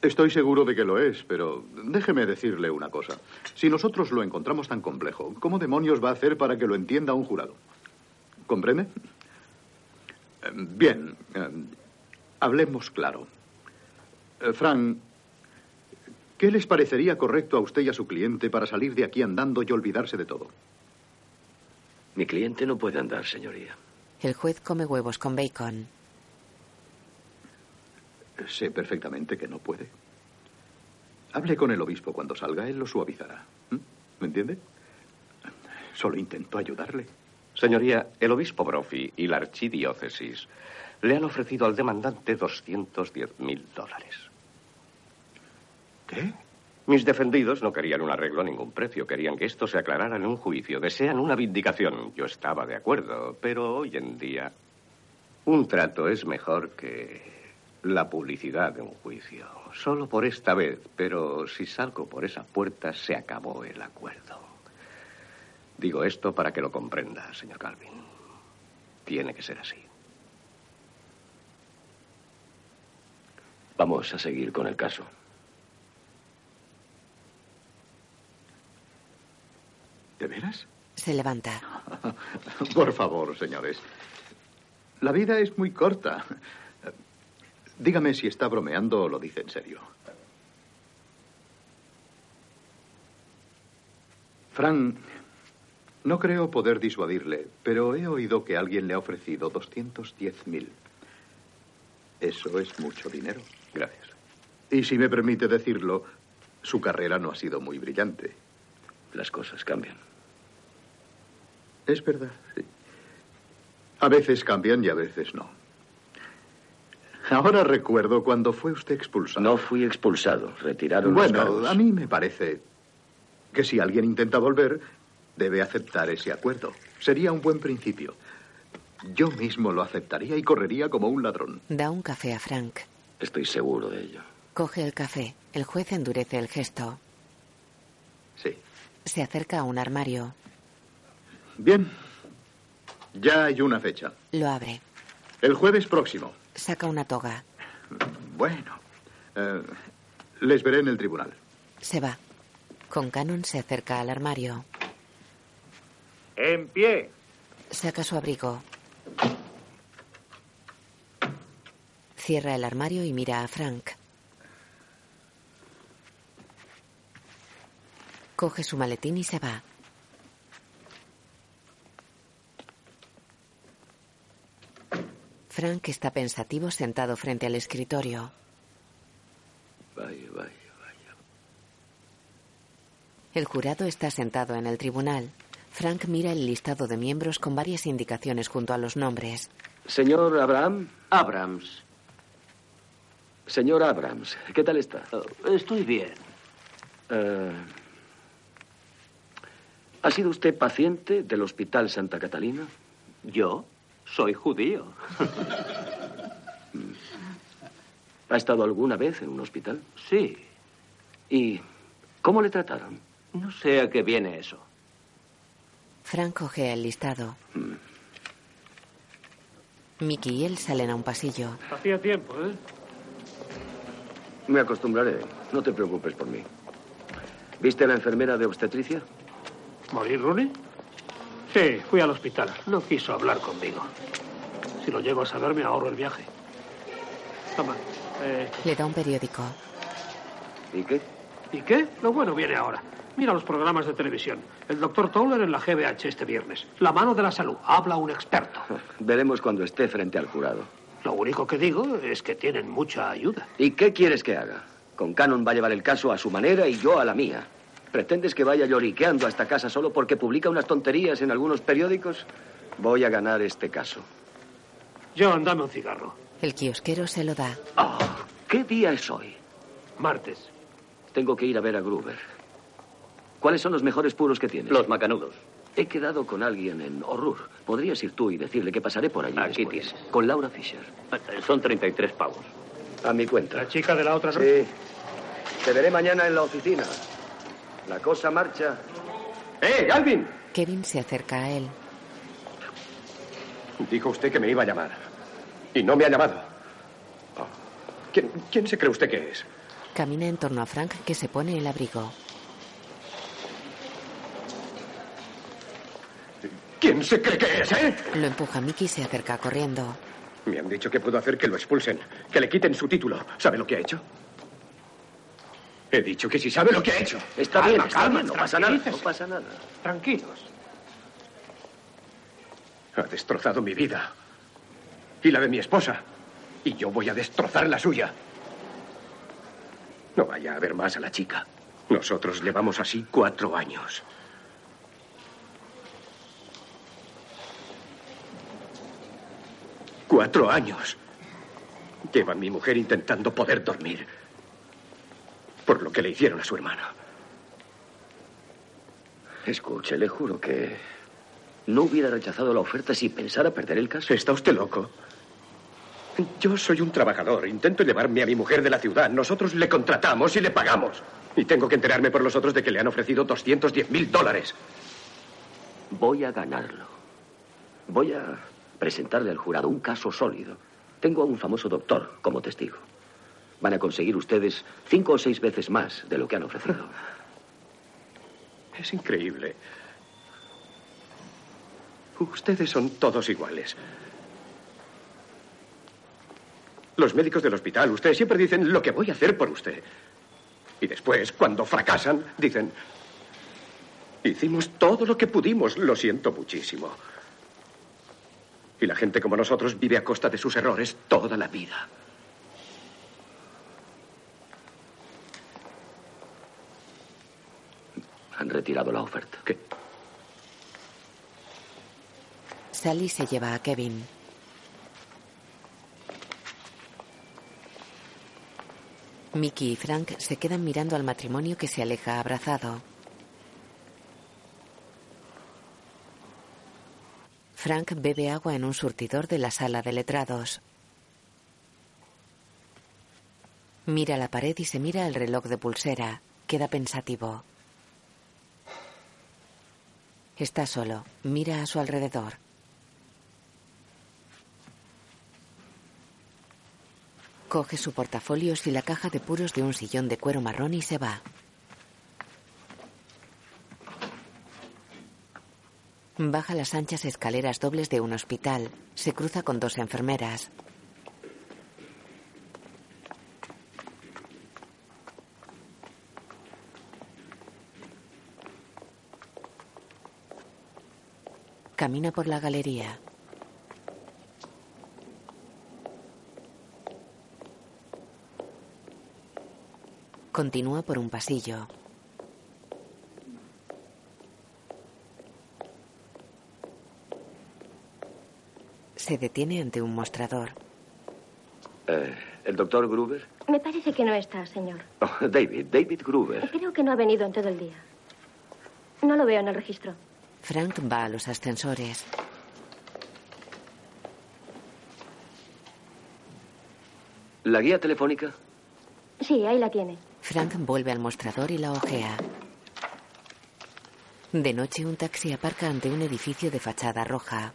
Estoy seguro de que lo es, pero déjeme decirle una cosa. Si nosotros lo encontramos tan complejo, ¿cómo demonios va a hacer para que lo entienda un jurado? ¿Comprende? Eh, Bien, eh, hablemos claro. Eh, Frank, ¿qué les parecería correcto a usted y a su cliente para salir de aquí andando y olvidarse de todo? Mi cliente no puede andar, señoría. El juez come huevos con bacon. Sé perfectamente que no puede. Hable con el obispo cuando salga, él lo suavizará. ¿Mm? ¿Me entiende? Solo intento ayudarle. Señoría, el obispo Brophy y la archidiócesis le han ofrecido al demandante 210 mil dólares. ¿Qué? Mis defendidos no querían un arreglo a ningún precio, querían que esto se aclarara en un juicio, desean una vindicación. Yo estaba de acuerdo, pero hoy en día un trato es mejor que la publicidad de un juicio. Solo por esta vez, pero si salgo por esa puerta se acabó el acuerdo. Digo esto para que lo comprenda, señor Calvin. Tiene que ser así. Vamos a seguir con el caso. ¿De veras? Se levanta. Por favor, señores. La vida es muy corta. Dígame si está bromeando o lo dice en serio. Frank, no creo poder disuadirle, pero he oído que alguien le ha ofrecido 210 mil. Eso es mucho dinero. Gracias. Y si me permite decirlo, su carrera no ha sido muy brillante. Las cosas cambian. Es verdad, sí. A veces cambian y a veces no. Ahora recuerdo cuando fue usted expulsado. No fui expulsado. Retiraron los Bueno, a mí me parece que si alguien intenta volver, debe aceptar ese acuerdo. Sería un buen principio. Yo mismo lo aceptaría y correría como un ladrón. Da un café a Frank. Estoy seguro de ello. Coge el café. El juez endurece el gesto. Se acerca a un armario. Bien. Ya hay una fecha. Lo abre. El jueves próximo. Saca una toga. Bueno. eh, les veré en el tribunal. Se va. Con Cannon se acerca al armario. En pie. Saca su abrigo. Cierra el armario y mira a Frank. Coge su maletín y se va. Frank está pensativo sentado frente al escritorio. Vaya, vaya. El jurado está sentado en el tribunal. Frank mira el listado de miembros con varias indicaciones junto a los nombres. Señor Abraham. Abrams. Señor Abrams, ¿qué tal está? Oh, estoy bien. Eh, ¿Ha sido usted paciente del Hospital Santa Catalina? ¿Yo? Soy judío. ¿Ha estado alguna vez en un hospital? Sí. ¿Y cómo le trataron? No sé a qué viene eso. Frank coge el listado. Mickey y él salen a un pasillo. Hacía tiempo, ¿eh? Me acostumbraré. No te preocupes por mí. ¿Viste a la enfermera de obstetricia? ¿Morir Rooney? Sí, fui al hospital. No quiso hablar conmigo. Si lo llego a saber, me ahorro el viaje. Toma. eh, Le da un periódico. ¿Y qué? ¿Y qué? Lo bueno viene ahora. Mira los programas de televisión. El doctor Towler en la GBH este viernes. La mano de la salud. Habla un experto. Veremos cuando esté frente al jurado. Lo único que digo es que tienen mucha ayuda. ¿Y qué quieres que haga? Con Cannon va a llevar el caso a su manera y yo a la mía. ¿Pretendes que vaya lloriqueando a esta casa solo porque publica unas tonterías en algunos periódicos? Voy a ganar este caso. John, dame un cigarro. El kiosquero se lo da. Oh, ¿Qué día es hoy? Martes. Tengo que ir a ver a Gruber. ¿Cuáles son los mejores puros que tienes? Los macanudos. He quedado con alguien en Horror. Podrías ir tú y decirle que pasaré por allí Aquí después. tienes. Con Laura Fisher. Son 33 pavos. A mi cuenta. La chica de la otra Sí. Te veré mañana en la oficina. La cosa marcha. ¡Eh, Alvin! Kevin se acerca a él. Dijo usted que me iba a llamar. Y no me ha llamado. Oh. ¿Quién, quién se cree usted que es? Camina en torno a Frank que se pone el abrigo. ¿Quién se cree que es, eh? Lo empuja Mickey y se acerca corriendo. Me han dicho que puedo hacer que lo expulsen, que le quiten su título. ¿Sabe lo que ha hecho? He dicho que si sabe lo que ha hecho. Está Calma, bien, está calma, bien, no pasa nada. No pasa nada. Tranquilos. Ha destrozado mi vida. Y la de mi esposa. Y yo voy a destrozar la suya. No vaya a ver más a la chica. Nosotros llevamos así cuatro años. Cuatro años. Lleva mi mujer intentando poder dormir. Por lo que le hicieron a su hermana. Escuche, le juro que no hubiera rechazado la oferta si pensara perder el caso. ¿Está usted loco? Yo soy un trabajador. Intento llevarme a mi mujer de la ciudad. Nosotros le contratamos y le pagamos. Y tengo que enterarme por los otros de que le han ofrecido 210 mil dólares. Voy a ganarlo. Voy a presentarle al jurado un caso sólido. Tengo a un famoso doctor como testigo. Van a conseguir ustedes cinco o seis veces más de lo que han ofrecido. Es increíble. Ustedes son todos iguales. Los médicos del hospital, ustedes siempre dicen lo que voy a hacer por usted. Y después, cuando fracasan, dicen, hicimos todo lo que pudimos, lo siento muchísimo. Y la gente como nosotros vive a costa de sus errores toda la vida. Han retirado la oferta. ¿Qué? Sally se lleva a Kevin. Mickey y Frank se quedan mirando al matrimonio que se aleja abrazado. Frank bebe agua en un surtidor de la sala de letrados. Mira la pared y se mira el reloj de pulsera. Queda pensativo. Está solo. Mira a su alrededor. Coge su portafolios y la caja de puros de un sillón de cuero marrón y se va. Baja las anchas escaleras dobles de un hospital. Se cruza con dos enfermeras. Camina por la galería. Continúa por un pasillo. Se detiene ante un mostrador. Eh, ¿El doctor Gruber? Me parece que no está, señor. Oh, David, David Gruber. Creo que no ha venido en todo el día. No lo veo en el registro. Frank va a los ascensores. ¿La guía telefónica? Sí, ahí la tiene. Frank vuelve al mostrador y la ojea. De noche un taxi aparca ante un edificio de fachada roja.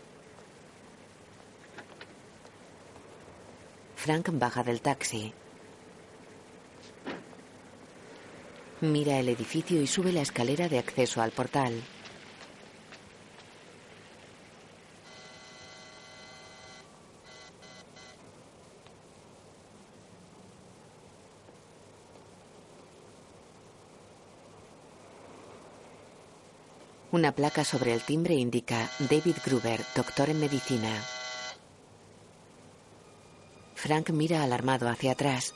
Frank baja del taxi. Mira el edificio y sube la escalera de acceso al portal. Una placa sobre el timbre indica David Gruber, doctor en medicina. Frank mira alarmado hacia atrás.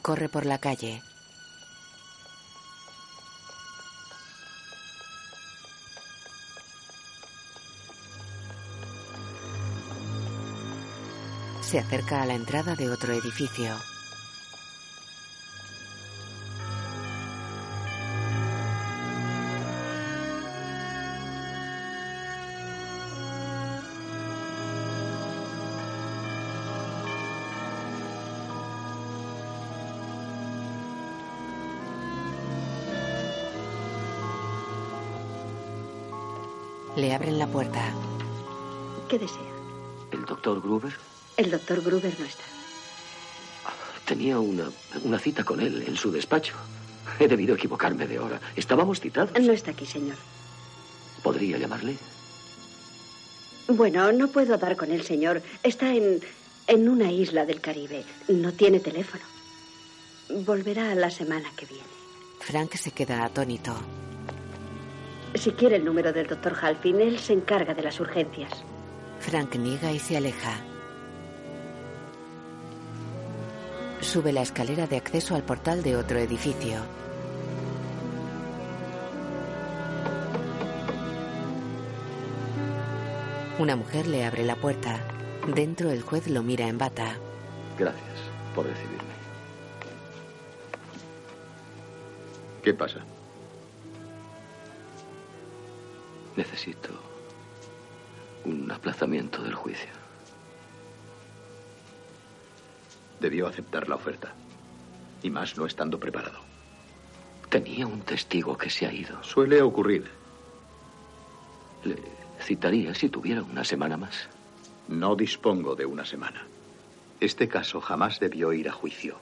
Corre por la calle. Se acerca a la entrada de otro edificio. Puerta. ¿Qué desea? ¿El doctor Gruber? El doctor Gruber no está. Tenía una, una cita con él en su despacho. He debido equivocarme de hora. Estábamos citados. No está aquí, señor. ¿Podría llamarle? Bueno, no puedo dar con él, señor. Está en, en una isla del Caribe. No tiene teléfono. Volverá la semana que viene. Frank se queda atónito. Si quiere el número del doctor Halpin, él se encarga de las urgencias. Frank niega y se aleja. Sube la escalera de acceso al portal de otro edificio. Una mujer le abre la puerta. Dentro el juez lo mira en bata. Gracias por recibirme. ¿Qué pasa? Necesito un aplazamiento del juicio. Debió aceptar la oferta. Y más no estando preparado. Tenía un testigo que se ha ido. Suele ocurrir. Le citaría si tuviera una semana más. No dispongo de una semana. Este caso jamás debió ir a juicio.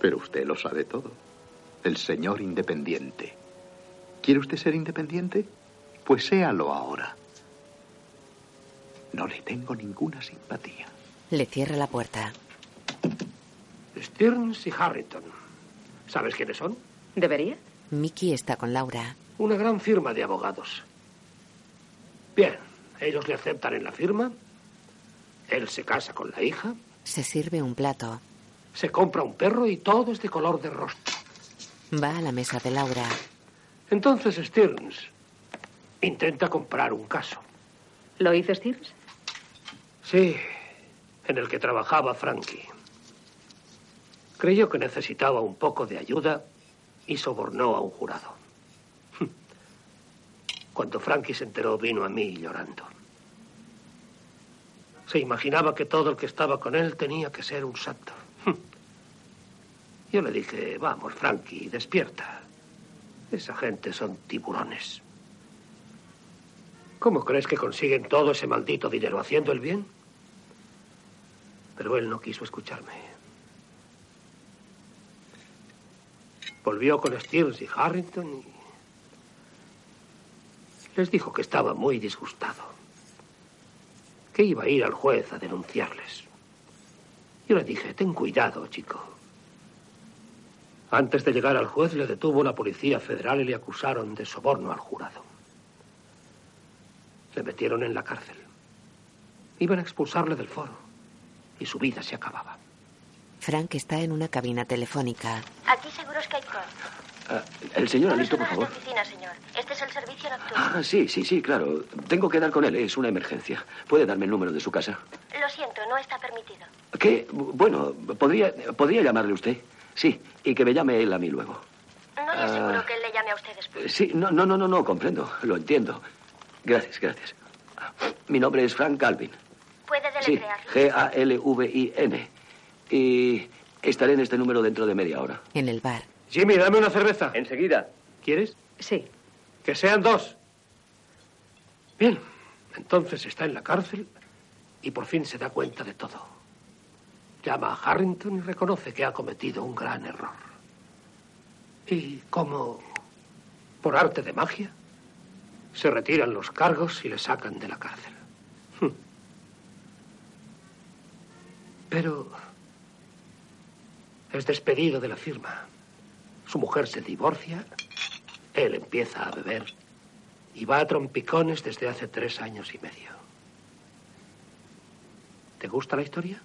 Pero usted lo sabe todo. El señor independiente. ¿Quiere usted ser independiente? Pues séalo ahora. No le tengo ninguna simpatía. Le cierra la puerta. Stearns y Harrington. ¿Sabes quiénes son? ¿Debería? Mickey está con Laura. Una gran firma de abogados. Bien, ellos le aceptan en la firma. Él se casa con la hija. Se sirve un plato. Se compra un perro y todo es de color de rostro. Va a la mesa de Laura. Entonces Stearns intenta comprar un caso. ¿Lo hizo Stearns? Sí, en el que trabajaba Frankie. Creyó que necesitaba un poco de ayuda y sobornó a un jurado. Cuando Frankie se enteró, vino a mí llorando. Se imaginaba que todo el que estaba con él tenía que ser un santo. Yo le dije, vamos, Frankie, despierta. Esa gente son tiburones. ¿Cómo crees que consiguen todo ese maldito dinero haciendo el bien? Pero él no quiso escucharme. Volvió con Steels y Harrington y les dijo que estaba muy disgustado, que iba a ir al juez a denunciarles. Yo le dije, ten cuidado, chico. Antes de llegar al juez le detuvo la Policía Federal y le acusaron de soborno al jurado. Le metieron en la cárcel. Iban a expulsarle del foro. Y su vida se acababa. Frank está en una cabina telefónica. Aquí seguro que hay Ah, el señor sus por favor. oficina, señor. Este es el servicio nocturno. Ah, sí, sí, sí, claro. Tengo que dar con él. Es una emergencia. ¿Puede darme el número de su casa? Lo siento, no está permitido. ¿Qué? Bueno, ¿podría, ¿podría llamarle usted? Sí, y que me llame él a mí luego. No le Ah. aseguro que él le llame a usted después. Sí, no, no, no, no, no, comprendo. Lo entiendo. Gracias, gracias. Mi nombre es Frank Galvin. ¿Puede Sí, deletrearlo? G-A-L-V-I-N. Y estaré en este número dentro de media hora. En el bar. Jimmy, dame una cerveza. Enseguida. ¿Quieres? Sí. Que sean dos. Bien, entonces está en la cárcel y por fin se da cuenta de todo. Llama a Harrington y reconoce que ha cometido un gran error. Y como por arte de magia, se retiran los cargos y le sacan de la cárcel. Hm. Pero es despedido de la firma. Su mujer se divorcia, él empieza a beber y va a trompicones desde hace tres años y medio. ¿Te gusta la historia?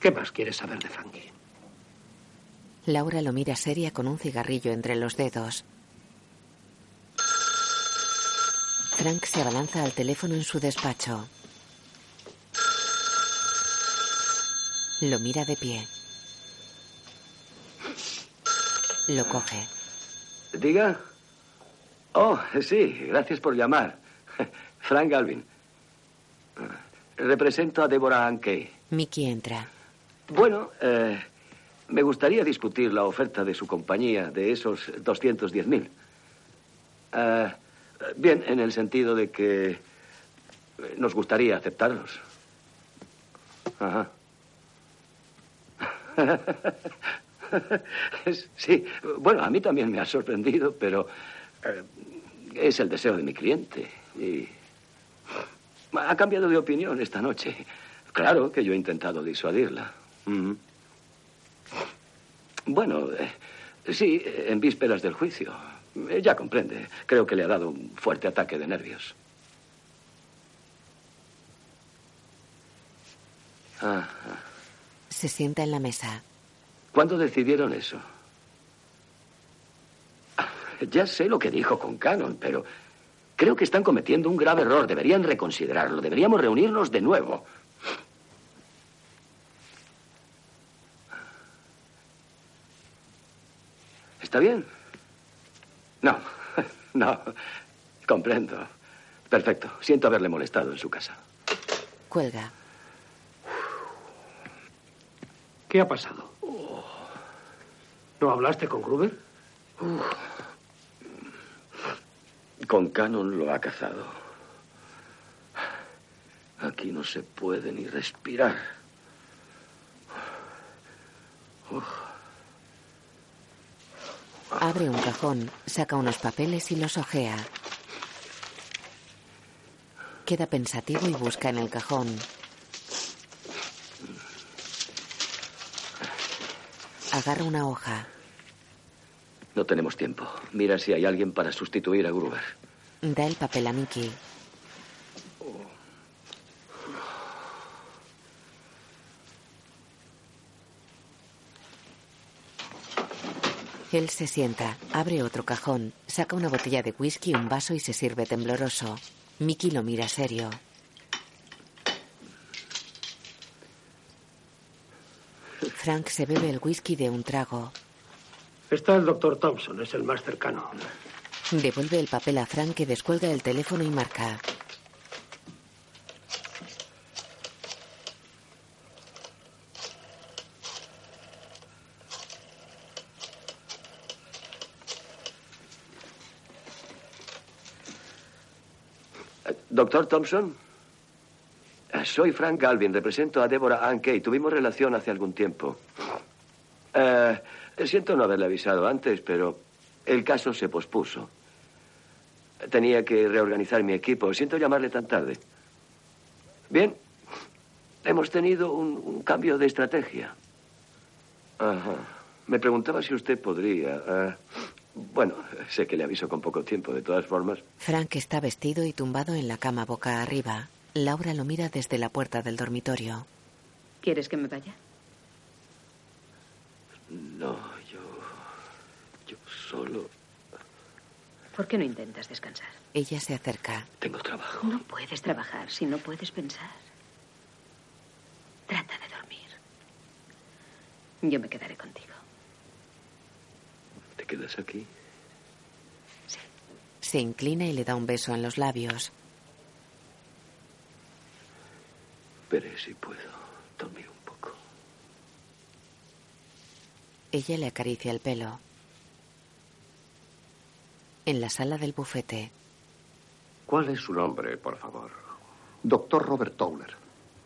¿Qué más quieres saber de Frankie? Laura lo mira seria con un cigarrillo entre los dedos. Frank se abalanza al teléfono en su despacho. Lo mira de pie. Lo coge. Diga. Oh, sí, gracias por llamar. Frank Galvin. Represento a Deborah Ankey. Mickey entra. Bueno, eh, me gustaría discutir la oferta de su compañía de esos 210.000. Eh, bien, en el sentido de que nos gustaría aceptarlos. Ajá. Sí, bueno, a mí también me ha sorprendido, pero eh, es el deseo de mi cliente. Y ha cambiado de opinión esta noche. Claro que yo he intentado disuadirla. Bueno, eh, sí, en vísperas del juicio. Eh, Ya comprende. Creo que le ha dado un fuerte ataque de nervios. Ah. Se sienta en la mesa. ¿Cuándo decidieron eso? Ya sé lo que dijo con Cannon, pero creo que están cometiendo un grave error. Deberían reconsiderarlo. Deberíamos reunirnos de nuevo. ¿Está bien? No, no. Comprendo. Perfecto. Siento haberle molestado en su casa. Cuelga. ¿Qué ha pasado? ¿No hablaste con Gruber? Con Cannon lo ha cazado. Aquí no se puede ni respirar. Abre un cajón, saca unos papeles y los ojea. Queda pensativo y busca en el cajón. Agarra una hoja. No tenemos tiempo. Mira si hay alguien para sustituir a Gruber. Da el papel a Mickey. Él se sienta, abre otro cajón, saca una botella de whisky, un vaso y se sirve tembloroso. Mickey lo mira serio. Frank se bebe el whisky de un trago. Está el doctor Thompson, es el más cercano. Devuelve el papel a Frank que descuelga el teléfono y marca. Doctor Thompson. Eh, Soy Frank Galvin, represento a Deborah Ann Kay. Tuvimos relación hace algún tiempo. Eh, siento no haberle avisado antes, pero el caso se pospuso. Tenía que reorganizar mi equipo. Siento llamarle tan tarde. Bien, hemos tenido un, cambio de estrategia. Me preguntaba si usted podría. eh, Bueno, sé que le aviso con poco tiempo, de todas formas. Frank está vestido y tumbado en la cama boca arriba. Laura lo mira desde la puerta del dormitorio. ¿Quieres que me vaya? No, yo. Yo solo. ¿Por qué no intentas descansar? Ella se acerca. Tengo trabajo. No puedes trabajar si no puedes pensar. Trata de dormir. Yo me quedaré contigo. ¿Te quedas aquí? Se inclina y le da un beso en los labios. Veré si puedo dormir un poco. Ella le acaricia el pelo. En la sala del bufete. ¿Cuál es su nombre, por favor? Doctor Robert Towler.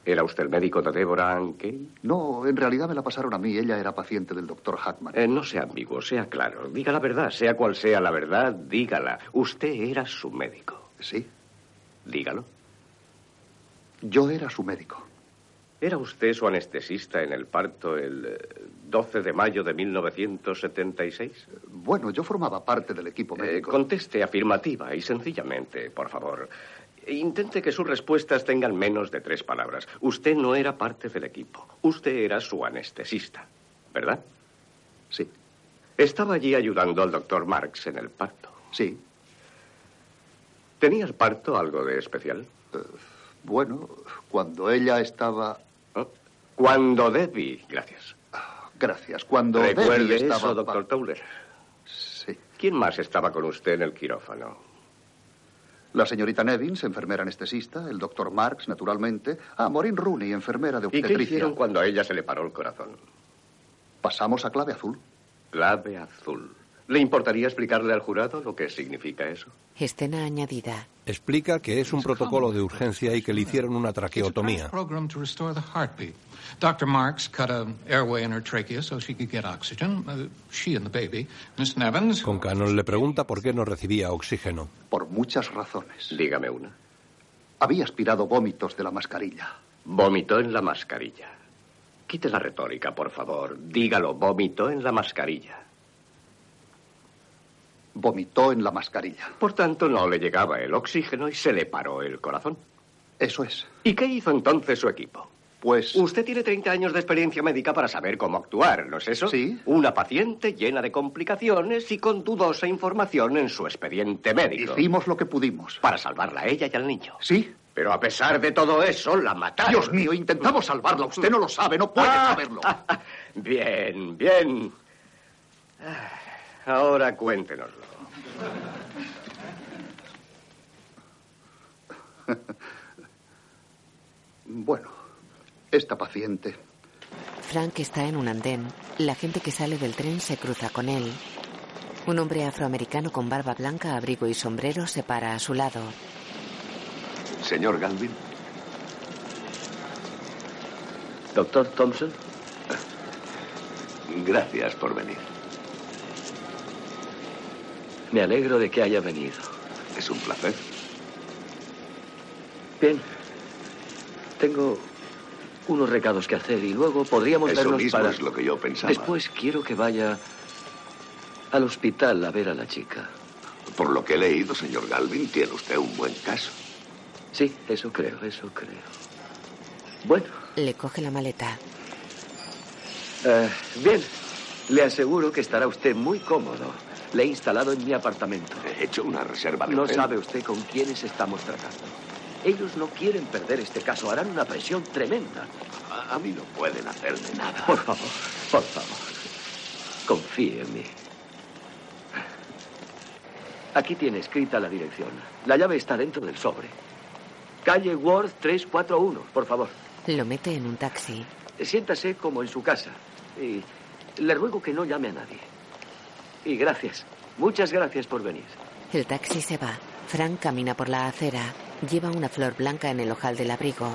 ¿Era usted el médico de Deborah Ankey? No, en realidad me la pasaron a mí. Ella era paciente del doctor Hackman. Eh, no sea ambiguo, sea claro. Diga la verdad, sea cual sea la verdad, dígala. Usted era su médico. Sí. Dígalo. Yo era su médico. ¿Era usted su anestesista en el parto el eh, 12 de mayo de 1976? Bueno, yo formaba parte del equipo Eh, médico. conteste afirmativa y sencillamente, por favor. Intente que sus respuestas tengan menos de tres palabras. Usted no era parte del equipo. Usted era su anestesista, ¿verdad? Sí. Estaba allí ayudando al doctor Marx en el parto. Sí. ¿Tenía el parto algo de especial? Eh, bueno, cuando ella estaba... Cuando Debbie, gracias. Gracias. Cuando Recuerde Debbie eso, estaba... doctor Towler. Sí. ¿Quién más estaba con usted en el quirófano? La señorita Nevins, enfermera anestesista, el doctor Marx, naturalmente, ah, Maureen Rooney, enfermera de ¿Y qué obstetricia. hicieron cuando a ella se le paró el corazón? Pasamos a clave azul. Clave azul. ¿Le importaría explicarle al jurado lo que significa eso? Escena añadida. Explica que es un protocolo de urgencia y que le hicieron una traqueotomía. Dr. Marks cut an airway in her trachea so she could get oxygen. Uh, she and the baby. Miss Nevins. Con Cannon le pregunta por qué no recibía oxígeno. Por muchas razones. Dígame una. Había aspirado vómitos de la mascarilla. Vomitó en la mascarilla. Quite la retórica, por favor. Dígalo, vomitó en la mascarilla. Vomitó en la mascarilla. Por tanto, no le llegaba el oxígeno y se le paró el corazón. Eso es. ¿Y qué hizo entonces su equipo? Pues... Usted tiene 30 años de experiencia médica para saber cómo actuar, ¿no es eso? Sí. Una paciente llena de complicaciones y con dudosa información en su expediente médico. Hicimos lo que pudimos. Para salvarla a ella y al niño. Sí. Pero a pesar de todo eso, la mataron. Dios mío, intentamos salvarla. Usted no lo sabe, no puede Ah, saberlo. Bien, bien. Ah, Ahora cuéntenoslo. Bueno, esta paciente... Frank está en un andén. La gente que sale del tren se cruza con él. Un hombre afroamericano con barba blanca, abrigo y sombrero se para a su lado. Señor Galvin. Doctor Thompson. Gracias por venir. Me alegro de que haya venido. Es un placer. Bien. Tengo unos recados que hacer y luego podríamos Eso vernos mismo para... es lo que yo pensaba. Después quiero que vaya al hospital a ver a la chica. Por lo que he leído, señor Galvin, tiene usted un buen caso. Sí, eso creo, eso creo. Bueno, Le coge la maleta. eh, bien. Le aseguro que estará usted muy cómodo. Le he instalado en mi apartamento. He hecho una reserva de No hotel. sabe usted con quiénes estamos tratando. Ellos no quieren perder este caso. Harán una presión tremenda. A, a mí no pueden hacerme nada. Por favor, por favor. Confíe en mí. Aquí tiene escrita la dirección. La llave está dentro del sobre. Calle Worth 341, por favor. Lo mete en un taxi. Siéntase como en su casa. Y le ruego que no llame a nadie. Y gracias. Muchas gracias por venir. El taxi se va. Frank camina por la acera. Lleva una flor blanca en el ojal del abrigo.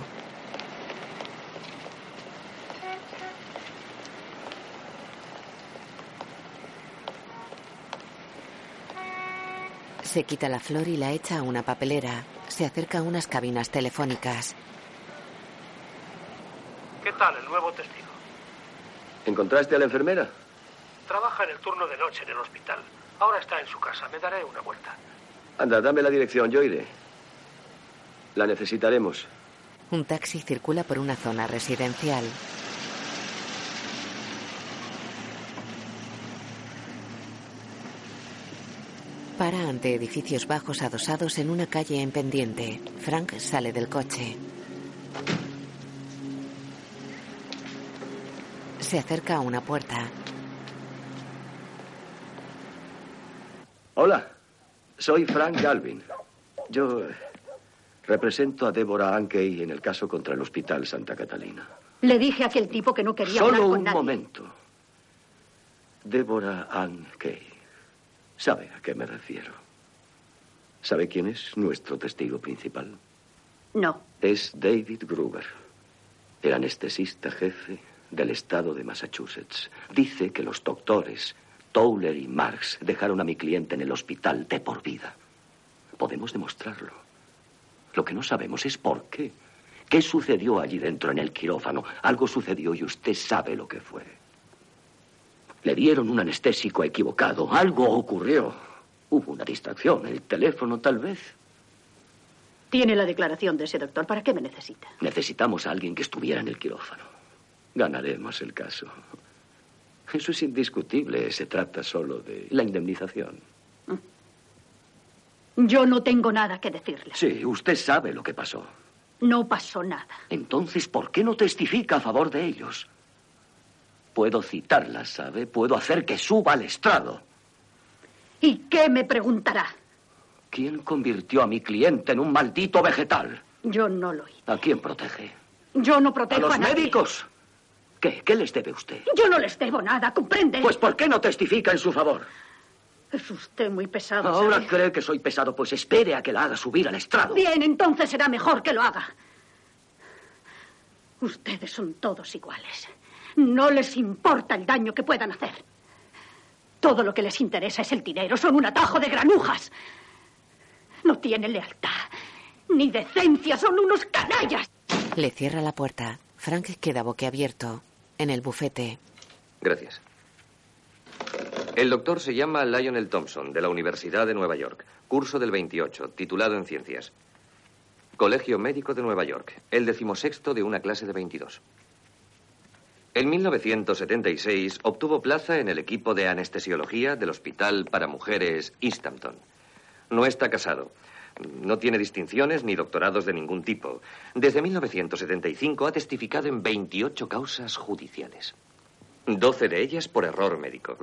Se quita la flor y la echa a una papelera. Se acerca a unas cabinas telefónicas. ¿Qué tal el nuevo testigo? ¿Encontraste a la enfermera? Trabaja en el turno de noche en el hospital. Ahora está en su casa. Me daré una vuelta. Anda, dame la dirección, yo iré. La necesitaremos. Un taxi circula por una zona residencial. Para ante edificios bajos adosados en una calle en pendiente. Frank sale del coche. Se acerca a una puerta. Hola, soy Frank Galvin. Yo eh, represento a Débora Ankey en el caso contra el Hospital Santa Catalina. Le dije a aquel tipo que no quería hablar Solo con un nadie. momento. Débora Ankey. ¿Sabe a qué me refiero? ¿Sabe quién es nuestro testigo principal? No. Es David Gruber, el anestesista jefe del estado de Massachusetts. Dice que los doctores Towler y Marx dejaron a mi cliente en el hospital de por vida. Podemos demostrarlo. Lo que no sabemos es por qué. ¿Qué sucedió allí dentro en el quirófano? Algo sucedió y usted sabe lo que fue. Le dieron un anestésico equivocado. Algo ocurrió. Hubo una distracción. El teléfono, tal vez. Tiene la declaración de ese doctor. ¿Para qué me necesita? Necesitamos a alguien que estuviera en el quirófano. Ganaremos el caso. Eso es indiscutible. Se trata solo de la indemnización. Yo no tengo nada que decirle. Sí, usted sabe lo que pasó. No pasó nada. Entonces, ¿por qué no testifica a favor de ellos? Puedo citarla, ¿sabe? Puedo hacer que suba al estrado. ¿Y qué me preguntará? ¿Quién convirtió a mi cliente en un maldito vegetal? Yo no lo hice. ¿A quién protege? Yo no ¿A protejo a, los nadie. médicos? ¿Qué? ¿Qué les debe usted? Yo no les debo nada, ¿comprende? Pues ¿por qué no testifica en su favor? Es usted muy pesado. Ahora ¿sabe? cree que soy pesado, pues espere a que la haga subir al estrado. Bien, entonces será mejor que lo haga. Ustedes son todos iguales. No les importa el daño que puedan hacer. Todo lo que les interesa es el dinero. Son un atajo de granujas. No tienen lealtad ni decencia. Son unos canallas. Le cierra la puerta. Frank queda boquiabierto. En el bufete. Gracias. El doctor se llama Lionel Thompson, de la Universidad de Nueva York. Curso del 28, titulado en Ciencias. Colegio Médico de Nueva York, el decimosexto de una clase de 22. En 1976 obtuvo plaza en el equipo de anestesiología del Hospital para Mujeres Easthampton. No está casado. No tiene distinciones ni doctorados de ningún tipo. Desde 1975 ha testificado en 28 causas judiciales. 12 de ellas por error médico.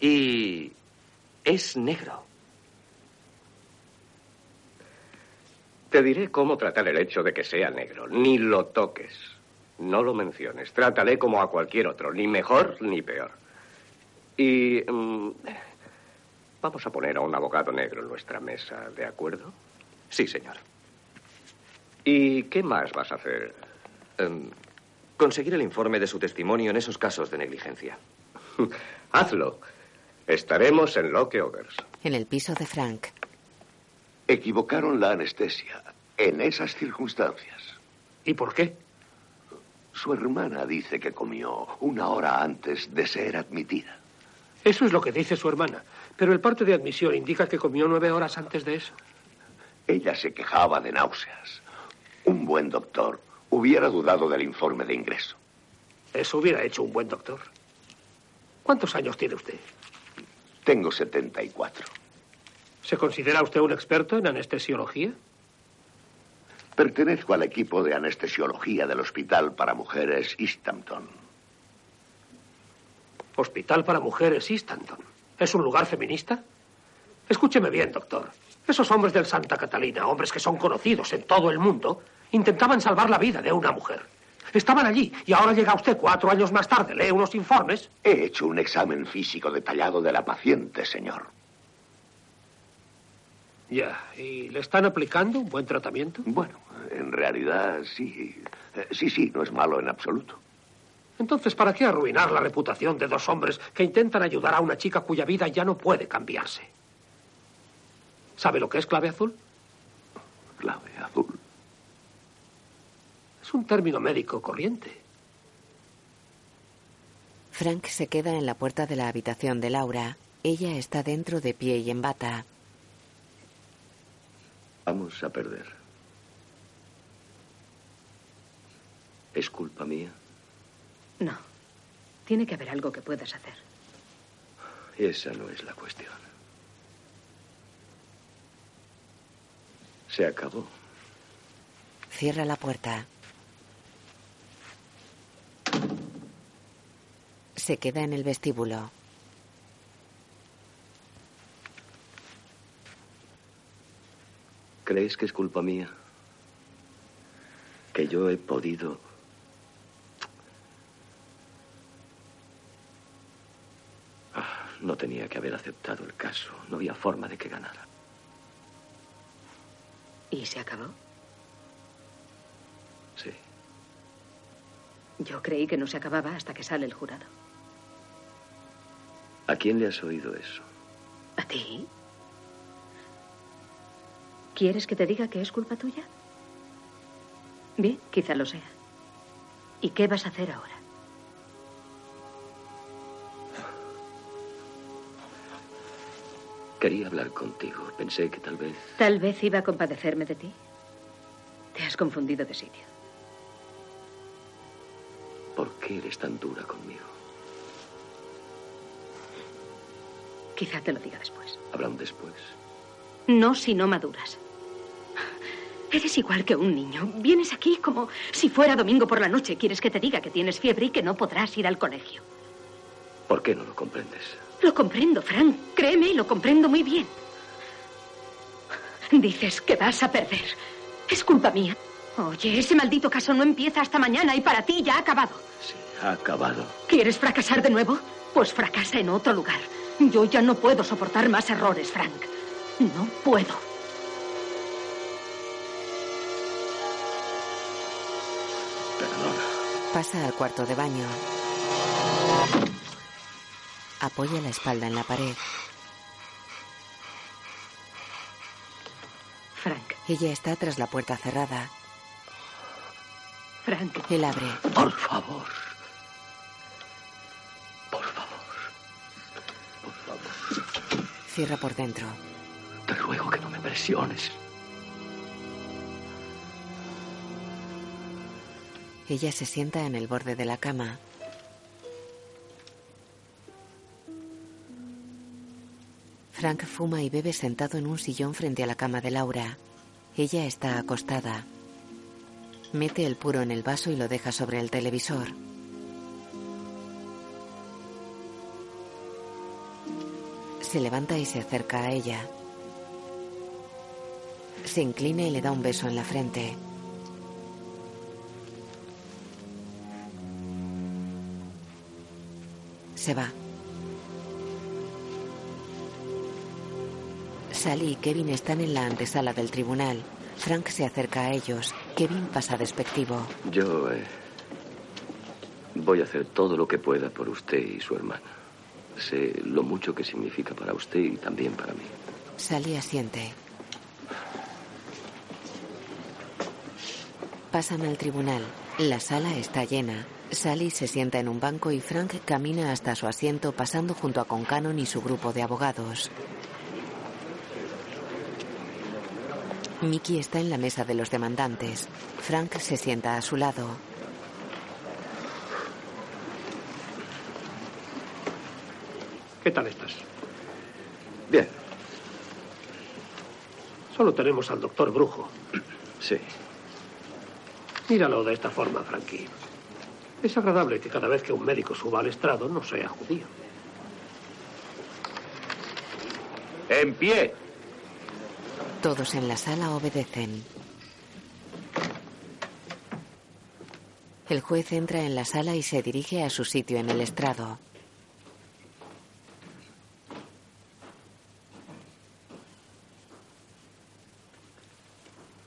Y es negro. Te diré cómo tratar el hecho de que sea negro. Ni lo toques. No lo menciones. Trátale como a cualquier otro. Ni mejor ni peor. Y... mm, vamos a poner a un abogado negro en nuestra mesa, ¿de acuerdo? Sí, señor. ¿Y qué más vas a hacer? Em, conseguir el informe de su testimonio en esos casos de negligencia. Hazlo. Estaremos en Locke Overs. En el piso de Frank. Equivocaron la anestesia en esas circunstancias. ¿Y por qué? Su hermana dice que comió una hora antes de ser admitida. Eso es lo que dice su hermana. Pero el parte de admisión indica que comió nueve horas antes de eso. Ella se quejaba de náuseas. Un buen doctor hubiera dudado del informe de ingreso. Eso hubiera hecho un buen doctor. ¿Cuántos años tiene usted? Tengo 74. ¿Se considera usted un experto en anestesiología? Pertenezco al equipo de anestesiología del Hospital para Mujeres Easthampton. Hospital para Mujeres Easthampton. ¿Es un lugar feminista? Escúcheme bien, doctor. Esos hombres del Santa Catalina, hombres que son conocidos en todo el mundo, intentaban salvar la vida de una mujer. Estaban allí y ahora llega usted cuatro años más tarde, lee unos informes. He hecho un examen físico detallado de la paciente, señor. Ya, ¿y le están aplicando un buen tratamiento? Bueno, en realidad sí. Eh, Sí, sí, no es malo en absoluto. Entonces, ¿para qué arruinar la reputación de dos hombres que intentan ayudar a una chica cuya vida ya no puede cambiarse? ¿Sabe lo que es clave azul? Clave azul. Es un término médico corriente. Frank se queda en la puerta de la habitación de Laura. Ella está dentro de pie y en bata. Vamos a perder. ¿Es culpa mía? No. Tiene que haber algo que puedas hacer. Esa no es la cuestión. Se acabó. Cierra la puerta. Se queda en el vestíbulo. ¿Crees que es culpa mía? Que yo he podido... Ah, no tenía que haber aceptado el caso. No había forma de que ganara. ¿Y se acabó? Sí. Yo creí que no se acababa hasta que sale el jurado. ¿A quién le has oído eso? ¿A ti? ¿Quieres que te diga que es culpa tuya? Bien, quizá lo sea. ¿Y qué vas a hacer ahora? Quería hablar contigo. Pensé que tal vez... Tal vez iba a compadecerme de ti. Te has confundido de sitio. ¿Por qué eres tan dura conmigo? Quizá te lo diga después. Hablamos después. No si no maduras. Eres igual que un niño. Vienes aquí como si fuera domingo por la noche. Quieres que te diga que tienes fiebre y que no podrás ir al colegio. ¿Por qué no lo comprendes? Lo comprendo, Frank. Créeme, lo comprendo muy bien. Dices que vas a perder. Es culpa mía. Oye, ese maldito caso no empieza hasta mañana y para ti ya ha acabado. Sí, ha acabado. ¿Quieres fracasar de nuevo? Pues fracasa en otro lugar. Yo ya no puedo soportar más errores, Frank. No puedo. Pasa al cuarto de baño. Apoya la espalda en la pared. Frank. Ella está tras la puerta cerrada. Frank. Él abre. Por favor. Cierra por dentro. Te ruego que no me presiones. Ella se sienta en el borde de la cama. Frank fuma y bebe sentado en un sillón frente a la cama de Laura. Ella está acostada. Mete el puro en el vaso y lo deja sobre el televisor. Se levanta y se acerca a ella. Se inclina y le da un beso en la frente. Se va. Sally y Kevin están en la antesala del tribunal. Frank se acerca a ellos. Kevin pasa despectivo. Yo eh, voy a hacer todo lo que pueda por usted y su hermana. Sé lo mucho que significa para usted y también para mí. Sally asiente. Pasan al tribunal. La sala está llena. Sally se sienta en un banco y Frank camina hasta su asiento pasando junto a Concanon y su grupo de abogados. Mickey está en la mesa de los demandantes. Frank se sienta a su lado. ¿Qué tal estás? Bien. Solo tenemos al doctor Brujo. Sí. Míralo de esta forma, Frankie. Es agradable que cada vez que un médico suba al estrado no sea judío. En pie. Todos en la sala obedecen. El juez entra en la sala y se dirige a su sitio en el estrado.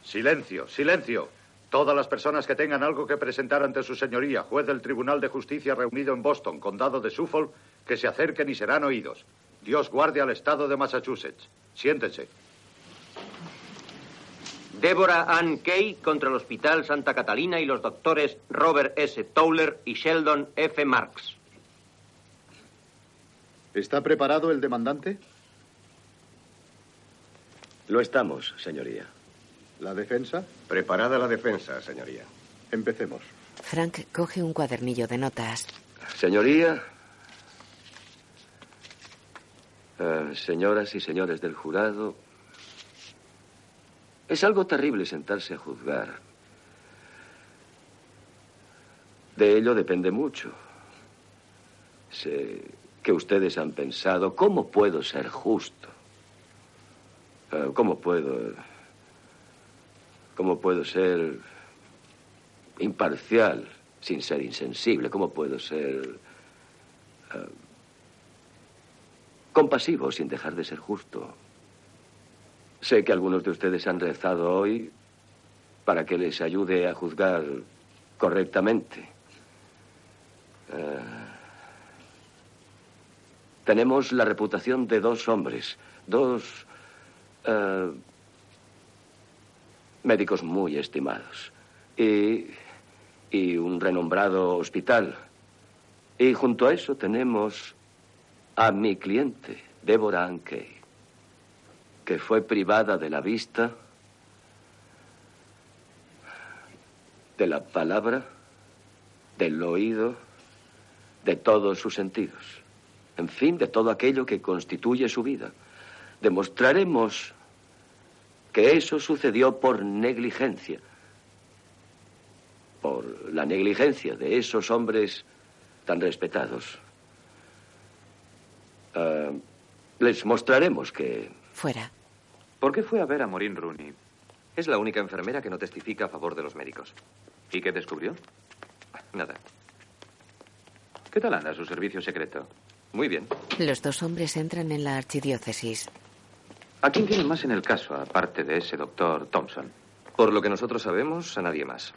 Silencio, silencio. Todas las personas que tengan algo que presentar ante su señoría, juez del Tribunal de Justicia reunido en Boston, condado de Suffolk, que se acerquen y serán oídos. Dios guarde al estado de Massachusetts. Siéntense. Débora Ann Kay contra el Hospital Santa Catalina y los doctores Robert S. Towler y Sheldon F. Marks. ¿Está preparado el demandante? Lo estamos, señoría. ¿La defensa? Preparada la defensa, señoría. Empecemos. Frank coge un cuadernillo de notas. Señoría, eh, señoras y señores del jurado, es algo terrible sentarse a juzgar. De ello depende mucho. Sé que ustedes han pensado, ¿cómo puedo ser justo? Eh, ¿Cómo puedo... ¿Cómo puedo ser imparcial sin ser insensible? ¿Cómo puedo ser eh, compasivo sin dejar de ser justo? Sé que algunos de ustedes han rezado hoy para que les ayude a juzgar correctamente. Eh, tenemos la reputación de dos hombres, dos eh, médicos muy estimados y, y un renombrado hospital. Y junto a eso tenemos a mi cliente, Deborah Ankey, que fue privada de la vista, de la palabra, del oído, de todos sus sentidos. En fin, de todo aquello que constituye su vida. Demostraremos que eso sucedió por negligencia. Por la negligencia de esos hombres tan respetados. Ah, les mostraremos que... Fuera. ¿Por qué fue a ver a Maureen Rooney? Es la única enfermera que no testifica a favor de los médicos. ¿Y qué descubrió? Nada. ¿Qué tal anda su servicio secreto? Muy bien. Los dos hombres entran en la archidiócesis. ¿A quién tienen más en el caso, aparte de ese doctor Thompson? Por lo que nosotros sabemos, a nadie más.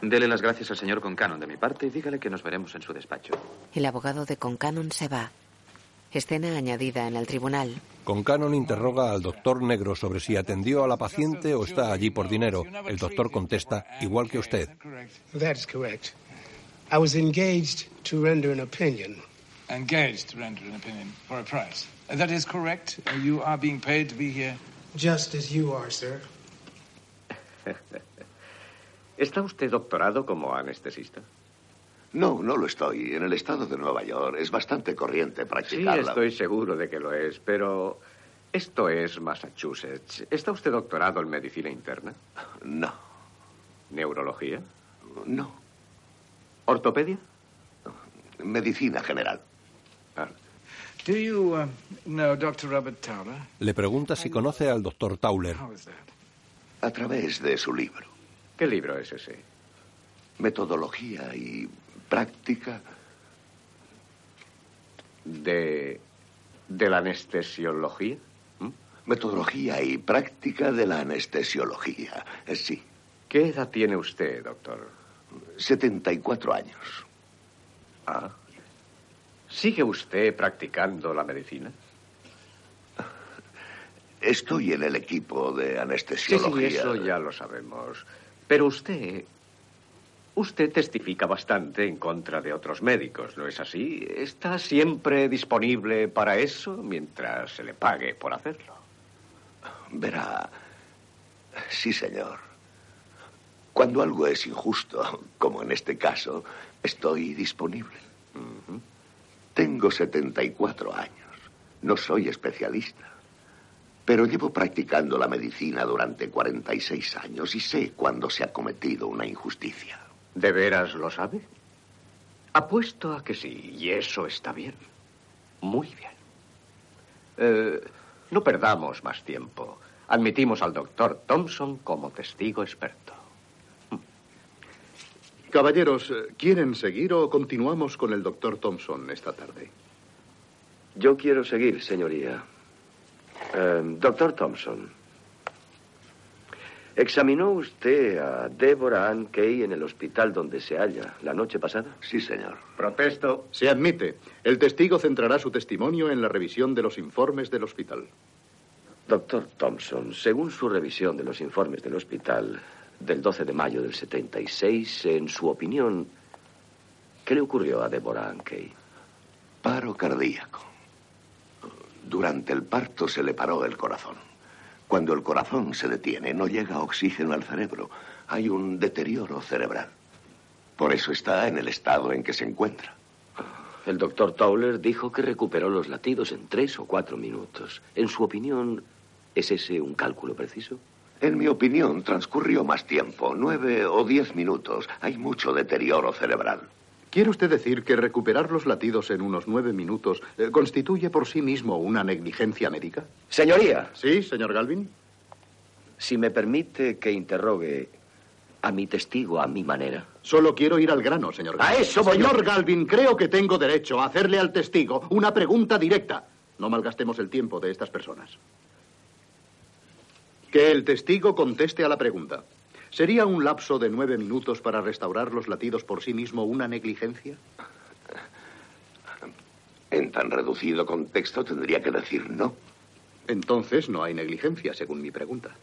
Dele las gracias al señor Concanon de mi parte y dígale que nos veremos en su despacho. El abogado de Concanon se va. Escena añadida en el tribunal. Concanon interroga al doctor negro sobre si atendió a la paciente o está allí por dinero. El doctor contesta, igual que usted. That is correct. I was engaged to render an opinion. Engaged to render an opinion for a price. That is correct. You are being paid to be here. Just as you are, sir. ¿Está usted doctorado como anestesista? No, no lo estoy. En el estado de Nueva York es bastante corriente Sí, practicarla. estoy seguro de que lo es, pero esto es Massachusetts. ¿Está usted doctorado en medicina interna? No. ¿Neurología? No. ¿Ortopedia? Medicina general. Do you uh, know Dr. Robert Towler? Le pregunta si conoce al doctor that? A través de su libro. ¿Qué libro es ese? Metodología y práctica. ¿De. de la anestesiología? Metodología y práctica de la anestesiología. Eh, Sí. ¿Qué edad tiene usted, doctor? 74 años. Ah. ¿Sigue usted practicando la medicina? Estoy en el equipo de Sí, anestesiología. sí, eso ya lo sabemos. Pero usted. Usted testifica bastante en contra de otros médicos, ¿no es así? ¿Está siempre disponible para eso mientras se le pague por hacerlo? Verá. Sí, señor. Cuando algo es injusto, como en este caso, estoy disponible. Tengo 74 años. No soy especialista. Pero llevo practicando la medicina durante 46 años y sé cuándo se ha cometido una injusticia. ¿De veras lo sabe? Apuesto a que sí, y eso está bien. Muy bien. Eh, no perdamos más tiempo. Admitimos al doctor Thompson como testigo experto. Caballeros, eh, ¿quieren seguir o continuamos con el doctor Thompson esta tarde? Yo quiero seguir, señoría. Eh, doctor Thompson, ¿examinó usted a Deborah Ann Kay en el hospital donde se halla la noche pasada? Sí, señor. Protesto. Se admite. El testigo centrará su testimonio en la revisión de los informes del hospital. Doctor Thompson, según su revisión de los informes del hospital del 12 de mayo del 76, en su opinión, ¿qué le ocurrió a Deborah Ankey? Paro cardíaco. Durante el parto se le paró el corazón. Cuando el corazón se detiene, no llega oxígeno al cerebro. Hay un deterioro cerebral. Por eso está en el estado en que se encuentra. El doctor Towler dijo que recuperó los latidos en tres o cuatro minutos. En su opinión, ¿es ese un cálculo preciso? En mi opinión, transcurrió más tiempo, nueve o diez minutos. Hay mucho deterioro cerebral. ¿Quiere usted decir que recuperar los latidos en unos nueve minutos eh, constituye por sí mismo una negligencia médica? Señoría. Sí, señor Galvin. Si me permite que interrogue a mi testigo a mi manera. Solo quiero ir al grano, señor Galvin. A eso voy Señor yo. Galvin, creo que tengo derecho a hacerle al testigo una pregunta directa. No malgastemos el tiempo de estas personas. Que el testigo conteste a la pregunta. ¿Sería un lapso de nueve minutos para restaurar los latidos por sí mismo una negligencia? En tan reducido contexto tendría que decir no. Entonces no hay negligencia, según mi pregunta.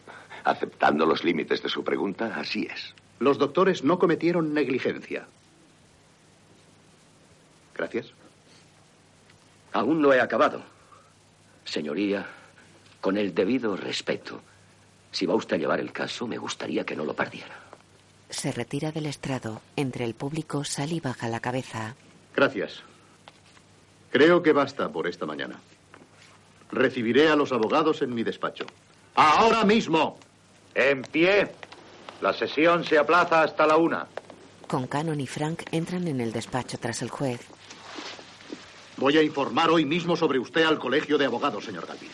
Aceptando los límites de su pregunta, así es. Los doctores no cometieron negligencia. Gracias. Aún no he acabado. Señoría, con el debido respeto, si va usted a llevar el caso, me gustaría que no lo perdiera. Se retira del estrado. Entre el público, Sally baja la cabeza. Gracias. Creo que basta por esta mañana. Recibiré a los abogados en mi despacho. ¡Ahora mismo! En pie. La sesión se aplaza hasta la una. Con Cannon y Frank entran en el despacho tras el juez. Voy a informar hoy mismo sobre usted al colegio de abogados, señor Galvin.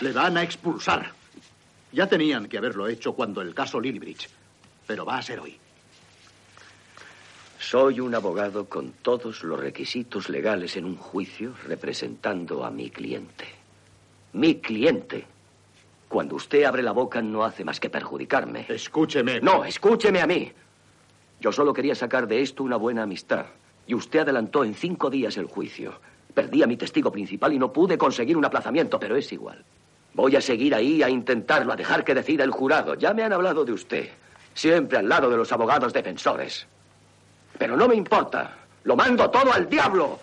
Le van a expulsar. Ya tenían que haberlo hecho cuando el caso Lilibridge, pero va a ser hoy. Soy un abogado con todos los requisitos legales en un juicio representando a mi cliente. Mi cliente. Cuando usted abre la boca no hace más que perjudicarme. Escúcheme. No, escúcheme a mí. Yo solo quería sacar de esto una buena amistad. Y usted adelantó en cinco días el juicio. Perdí a mi testigo principal y no pude conseguir un aplazamiento, pero es igual. Voy a seguir ahí a intentarlo, a dejar que decida el jurado. Ya me han hablado de usted. Siempre al lado de los abogados defensores. Pero no me importa. Lo mando todo al diablo.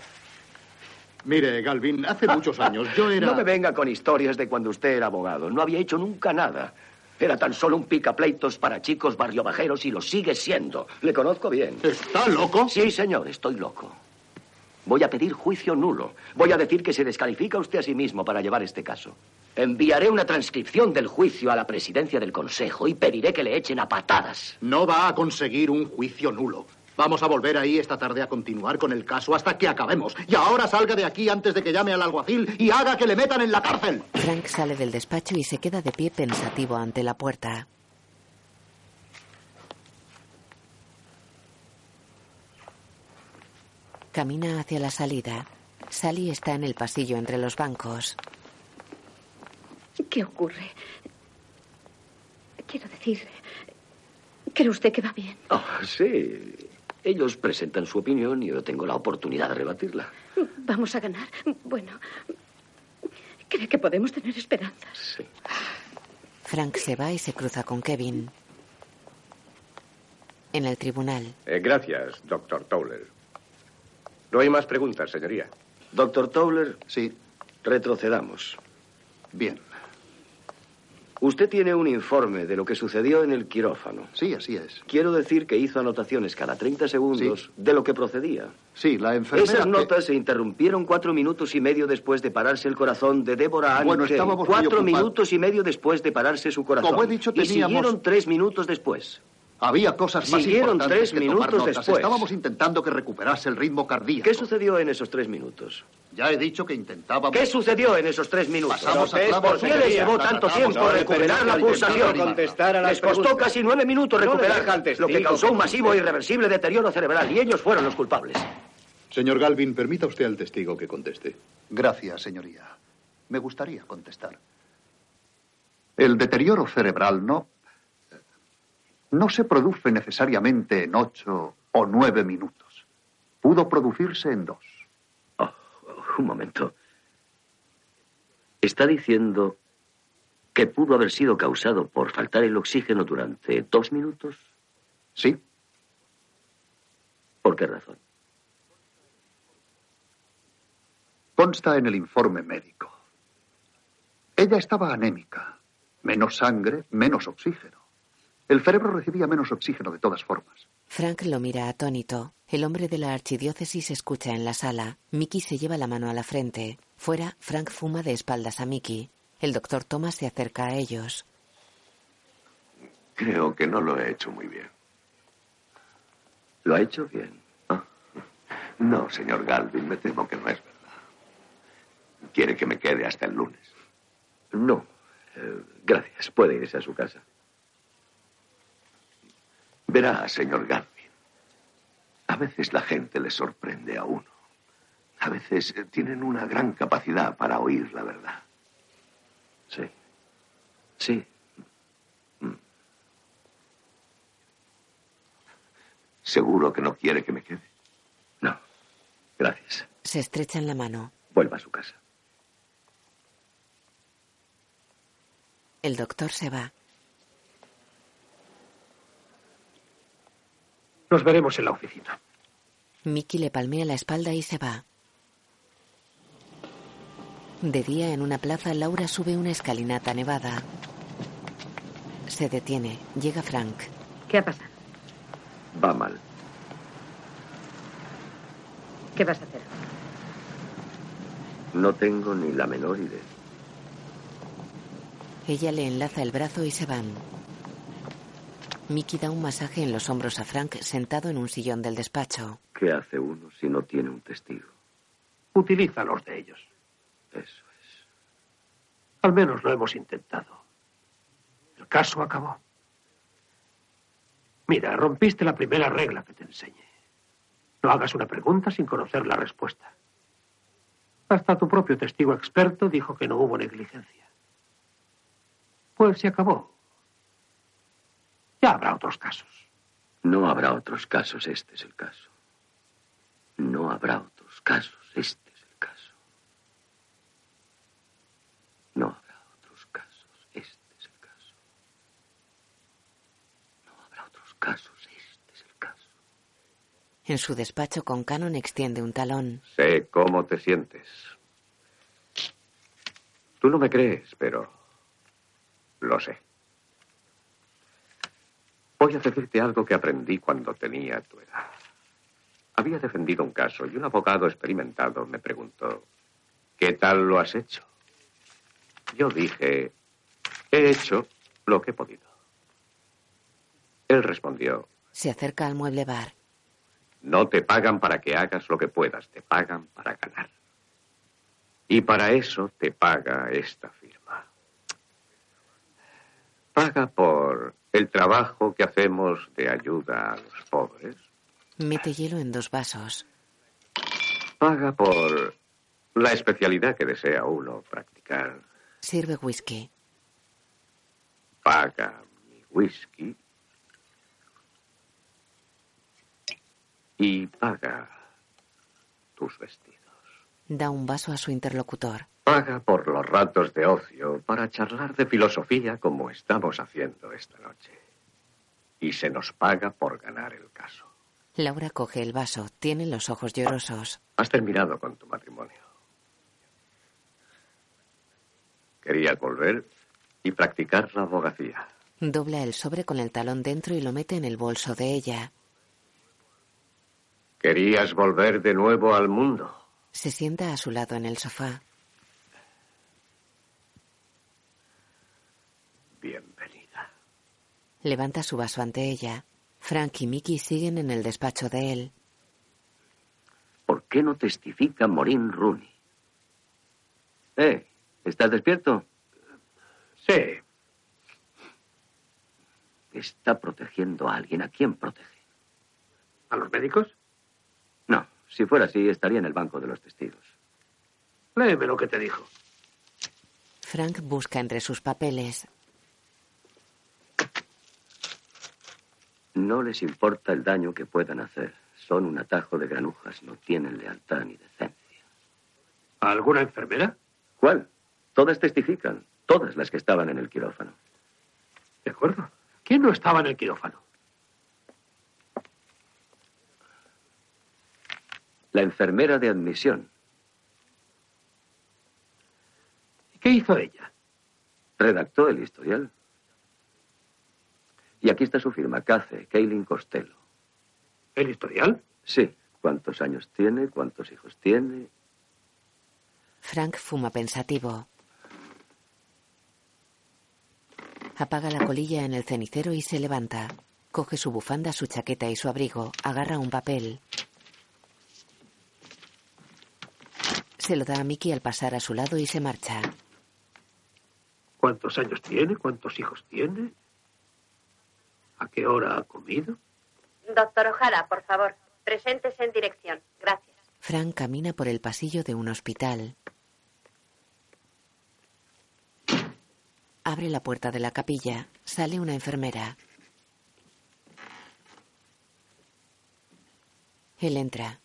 Mire, Galvin, hace muchos años yo era... No me venga con historias de cuando usted era abogado. No había hecho nunca nada. Era tan solo un picapleitos para chicos barriobajeros y lo sigue siendo. Le conozco bien. ¿Está loco? Sí, señor, estoy loco. Voy a pedir juicio nulo. Voy a decir que se descalifica usted a sí mismo para llevar este caso. Enviaré una transcripción del juicio a la presidencia del Consejo y pediré que le echen a patadas. No va a conseguir un juicio nulo. Vamos a volver ahí esta tarde a continuar con el caso hasta que acabemos. Y ahora salga de aquí antes de que llame al alguacil y haga que le metan en la cárcel. Frank sale del despacho y se queda de pie pensativo ante la puerta. Camina hacia la salida. Sally está en el pasillo entre los bancos. ¿Qué ocurre? Quiero decir, ¿cree usted que va bien? Ah, sí. Ellos presentan su opinión y yo tengo la oportunidad de rebatirla. Vamos a ganar. Bueno, ¿cree que podemos tener esperanzas? Sí. Frank se va y se cruza con Kevin. En el tribunal, Eh, gracias, doctor Towler. No hay más preguntas, señoría. Doctor Towler. Sí. Retrocedamos. Bien. Usted tiene un informe de lo que sucedió en el quirófano. Sí, así es. Quiero decir que hizo anotaciones cada 30 segundos de lo que procedía. Sí, la enfermera... Esas que- notas se interrumpieron cuatro minutos y medio después de pararse el corazón de Deborah Ann Bueno, estábamos Cuatro minutos y medio después de pararse su corazón. Como he dicho, Y teníamos- siguieron tres minutos después. Había cosas más Siguieron importantes tres que minutos tomar notas. después. Estábamos intentando que recuperase el ritmo cardíaco. ¿Qué sucedió en esos tres minutos? Ya he dicho que intentábamos... ¿Qué sucedió en esos tres minutos? Pasamos a ¿Por qué les llevó tanto tiempo recuperar la pulsación? contestar a las Les costó preguntas. casi nueve minutos No recuperar, al lo que causó un masivo e irreversible deterioro cerebral y ellos fueron los culpables. Señor Galvin, permita usted al testigo que conteste. Gracias, señoría. Me gustaría contestar. El deterioro cerebral no. No se produce necesariamente en ocho o nueve minutos. Pudo producirse en dos. Un momento. ¿Está diciendo que pudo haber sido causado por faltar el oxígeno durante dos minutos? Sí. ¿Por qué razón? Consta en el informe médico. Ella estaba anémica. Menos sangre, menos oxígeno. El cerebro recibía menos oxígeno de todas formas. Frank lo mira atónito. El hombre de la archidiócesis escucha en la sala. Mickey se lleva la mano a la frente. Fuera, Frank fuma de espaldas a Mickey. El doctor Thomas se acerca a ellos. Creo que no lo he hecho muy bien. ¿Lo ha hecho bien? Ah. No, señor Galvin, me temo que no es verdad. ¿Quiere que me quede hasta el lunes? No. Eh, gracias. Puede irse a su casa. Verá, señor Galvin. A veces la gente le sorprende a uno. A veces eh, tienen una gran capacidad para oír la verdad. Sí. Sí. ¿Seguro que no quiere que me quede? No. Gracias. Se estrechan la mano. Vuelva a su casa. El doctor se va. Nos veremos en la oficina. Mickey le palmea la espalda y se va. De día, en una plaza, Laura sube una escalinata nevada. Se detiene. Llega Frank. ¿Qué ha pasado? Va mal. ¿Qué vas a hacer? No tengo ni la menor idea. Ella le enlaza el brazo y se van. Mickey da un masaje en los hombros a Frank sentado en un sillón del despacho. ¿Qué hace uno si no tiene un testigo? Utiliza los de ellos. Eso es. Al menos lo hemos intentado. El caso acabó. Mira, rompiste la primera regla que te enseñé. No hagas una pregunta sin conocer la respuesta. Hasta tu propio testigo experto dijo que no hubo negligencia. Pues se acabó. Ya habrá otros casos. No habrá otros casos, este es el caso. No habrá otros casos, este es el caso. No habrá otros casos, este es el caso. No habrá otros casos, este es el caso. En su despacho con Canon extiende un talón. Sé cómo te sientes. Tú no me crees, pero lo sé. Voy a decirte algo que aprendí cuando tenía tu edad. Había defendido un caso y un abogado experimentado me preguntó, ¿qué tal lo has hecho? Yo dije, he hecho lo que he podido. Él respondió, Se acerca al mueble bar. no te pagan para que hagas lo que puedas, te pagan para ganar. Y para eso te paga esta firma. Paga por el trabajo que hacemos de ayuda a los pobres. Mete hielo en dos vasos. Paga por la especialidad que desea uno practicar. Sirve whisky. Paga mi whisky. Y paga tus vestidos. Da un vaso a su interlocutor. Paga por los ratos de ocio para charlar de filosofía como estamos haciendo esta noche. Y se nos paga por ganar el caso. Laura coge el vaso. Tiene los ojos llorosos. Has terminado con tu matrimonio. Querías volver y practicar la abogacía. Dobla el sobre con el talón dentro y lo mete en el bolso de ella. Querías volver de nuevo al mundo. Se sienta a su lado en el sofá. Bienvenida. Levanta su vaso ante ella. Frank y Mickey siguen en el despacho de él. ¿Por qué no testifica Morín Rooney? ¿Eh? ¿Estás despierto? Sí. Está protegiendo a alguien. ¿A quién protege? ¿A los médicos? Si fuera así, estaría en el banco de los testigos. Léeme lo que te dijo. Frank busca entre sus papeles. No les importa el daño que puedan hacer. Son un atajo de granujas. No tienen lealtad ni decencia. ¿A alguna enfermera? ¿Cuál? Todas testifican. Todas las que estaban en el quirófano. De acuerdo. ¿Quién no estaba en el quirófano? La enfermera de admisión. ¿Y qué hizo ella? Redactó el historial. Y aquí está su firma, CACE, Kaylin Costello. ¿El historial? Sí. ¿Cuántos años tiene? ¿Cuántos hijos tiene? Frank fuma pensativo. Apaga la colilla en el cenicero y se levanta. Coge su bufanda, su chaqueta y su abrigo. Agarra un papel. Se lo da a Mickey al pasar a su lado y se marcha. ¿Cuántos años tiene? ¿Cuántos hijos tiene? ¿A qué hora ha comido? Doctor Ojara, por favor, preséntese en dirección. Gracias. Frank camina por el pasillo de un hospital. Abre la puerta de la capilla. Sale una enfermera. Él entra.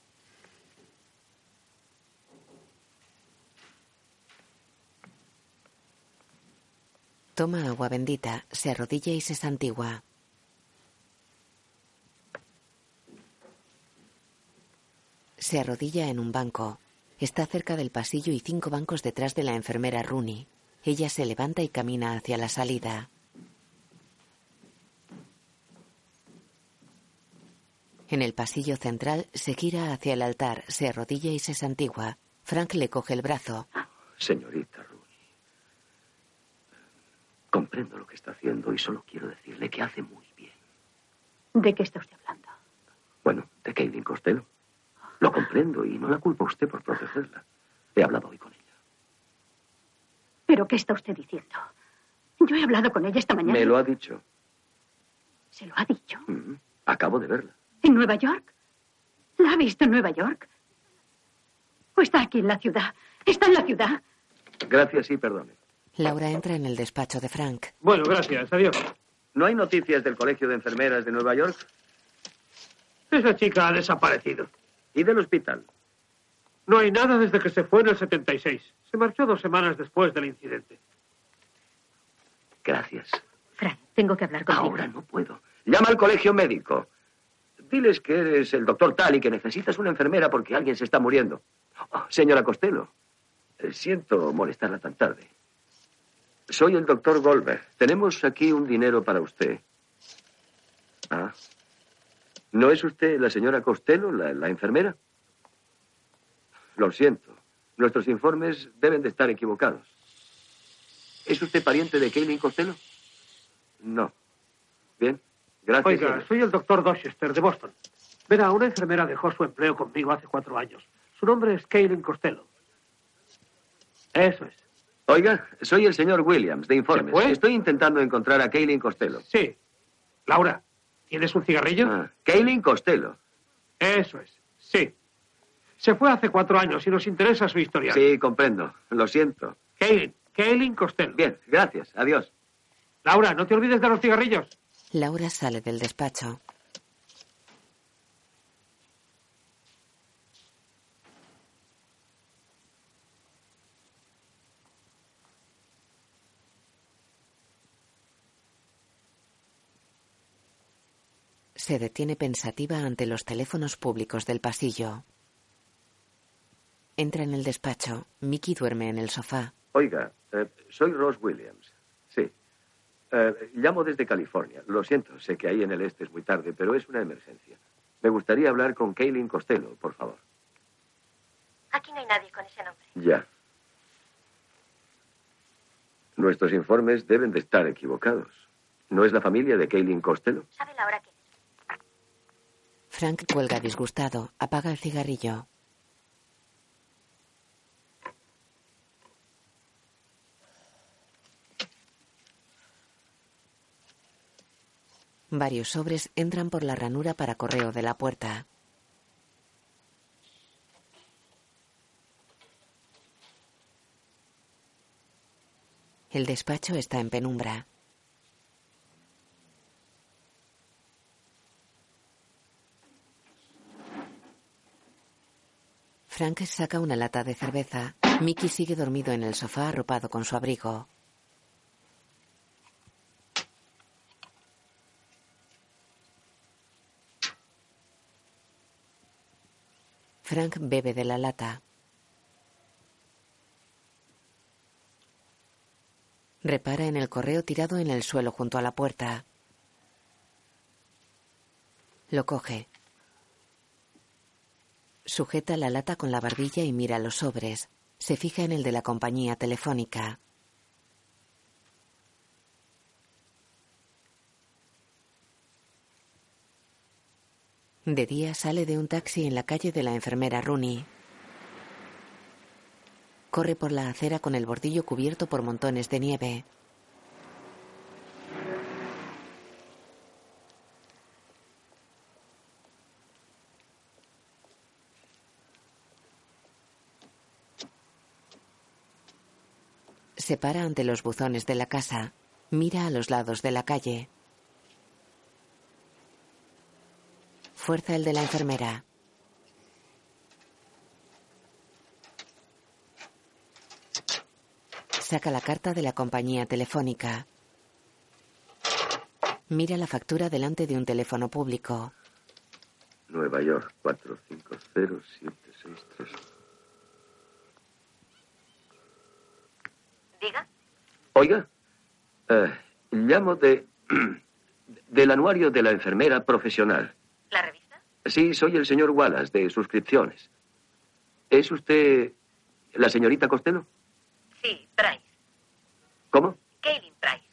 Toma agua bendita, se arrodilla y se santigua. Se arrodilla en un banco. Está cerca del pasillo y cinco bancos detrás de la enfermera Rooney. Ella se levanta y camina hacia la salida. En el pasillo central se gira hacia el altar, se arrodilla y se santigua. Frank le coge el brazo. Señorita comprendo lo que está haciendo y solo quiero decirle que hace muy bien. ¿De qué está usted hablando? Bueno, de Kaylin Costello. Lo comprendo y no la culpa a usted por protegerla. He hablado hoy con ella. ¿Pero qué está usted diciendo? Yo he hablado con ella esta mañana. Me lo ha dicho. ¿Se lo ha dicho? Mm, Acabo de verla. ¿En Nueva York? ¿La ha visto en Nueva York? ¿O está aquí en la ciudad? ¿Está en la ciudad? Gracias y perdone. Laura entra en el despacho de Frank. Bueno, gracias. Adiós. ¿No hay noticias del Colegio de Enfermeras de Nueva York? Esa chica ha desaparecido. ¿Y del hospital? No hay nada desde que se fue en el 76. Se marchó dos semanas después del incidente. Gracias. Frank, tengo que hablar contigo. Ahora no puedo. Llama al colegio médico. Diles que eres el doctor tal y que necesitas una enfermera porque alguien se está muriendo. Oh, señora Costello, eh, siento molestarla tan tarde. Soy el doctor Goldberg. Tenemos aquí un dinero para usted. Ah. ¿No es usted la señora Costello, la, enfermera? Lo siento. Nuestros informes deben de estar equivocados. ¿Es usted pariente de Kaylin Costello? No. Bien. Gracias. Oiga, soy el doctor Dochester de Boston. Verá, una enfermera dejó su empleo conmigo hace cuatro años. Su nombre es Kaylin Costello. Eso es. Oiga, soy el señor Williams, de informes. Estoy intentando encontrar a Kaylin Costello. Sí. Laura, ¿tienes un cigarrillo? Ah, Kaylin Costello. Eso es. Sí. Se fue hace cuatro años y nos interesa su historial. Sí, comprendo. Lo siento. Kaylin, Kaylin Costello. Bien, gracias. Adiós. Laura, no te olvides de los cigarrillos. Laura sale del despacho. Se detiene pensativa ante los teléfonos públicos del pasillo. Entra en el despacho. Mickey duerme en el sofá. Oiga, eh, soy Ross Williams. Sí. Eh, llamo desde California. Lo siento, sé que ahí en el este es muy tarde, pero es una emergencia. Me gustaría hablar con Kaylin Costello, por favor. Aquí no hay nadie con ese nombre. Ya. Nuestros informes deben de estar equivocados. ¿No es la familia de Kaylin Costello? ¿Sabe la hora que Frank cuelga disgustado. Apaga el cigarrillo. Varios sobres entran por la ranura para correo de la puerta. El despacho está en penumbra. Frank saca una lata de cerveza. Mickey sigue dormido en el sofá arropado con su abrigo. Frank bebe de la lata. Repara en el correo tirado en el suelo junto a la puerta. Lo coge. Sujeta la lata con la barbilla y mira los sobres. Se fija en el de la compañía telefónica. De día sale de un taxi en la calle de la enfermera Rooney. Corre por la acera con el bordillo cubierto por montones de nieve. Se para ante los buzones de la casa. Mira a los lados de la calle. Fuerza el de la enfermera. Saca la carta de la compañía telefónica. Mira la factura delante de un teléfono público. Nueva York, 450-763. Diga. Oiga, eh, llamo de. del anuario de la enfermera profesional. ¿La revista? Sí, soy el señor Wallace, de suscripciones. ¿Es usted la señorita Costello? Sí, Price. ¿Cómo? Kaylin Price.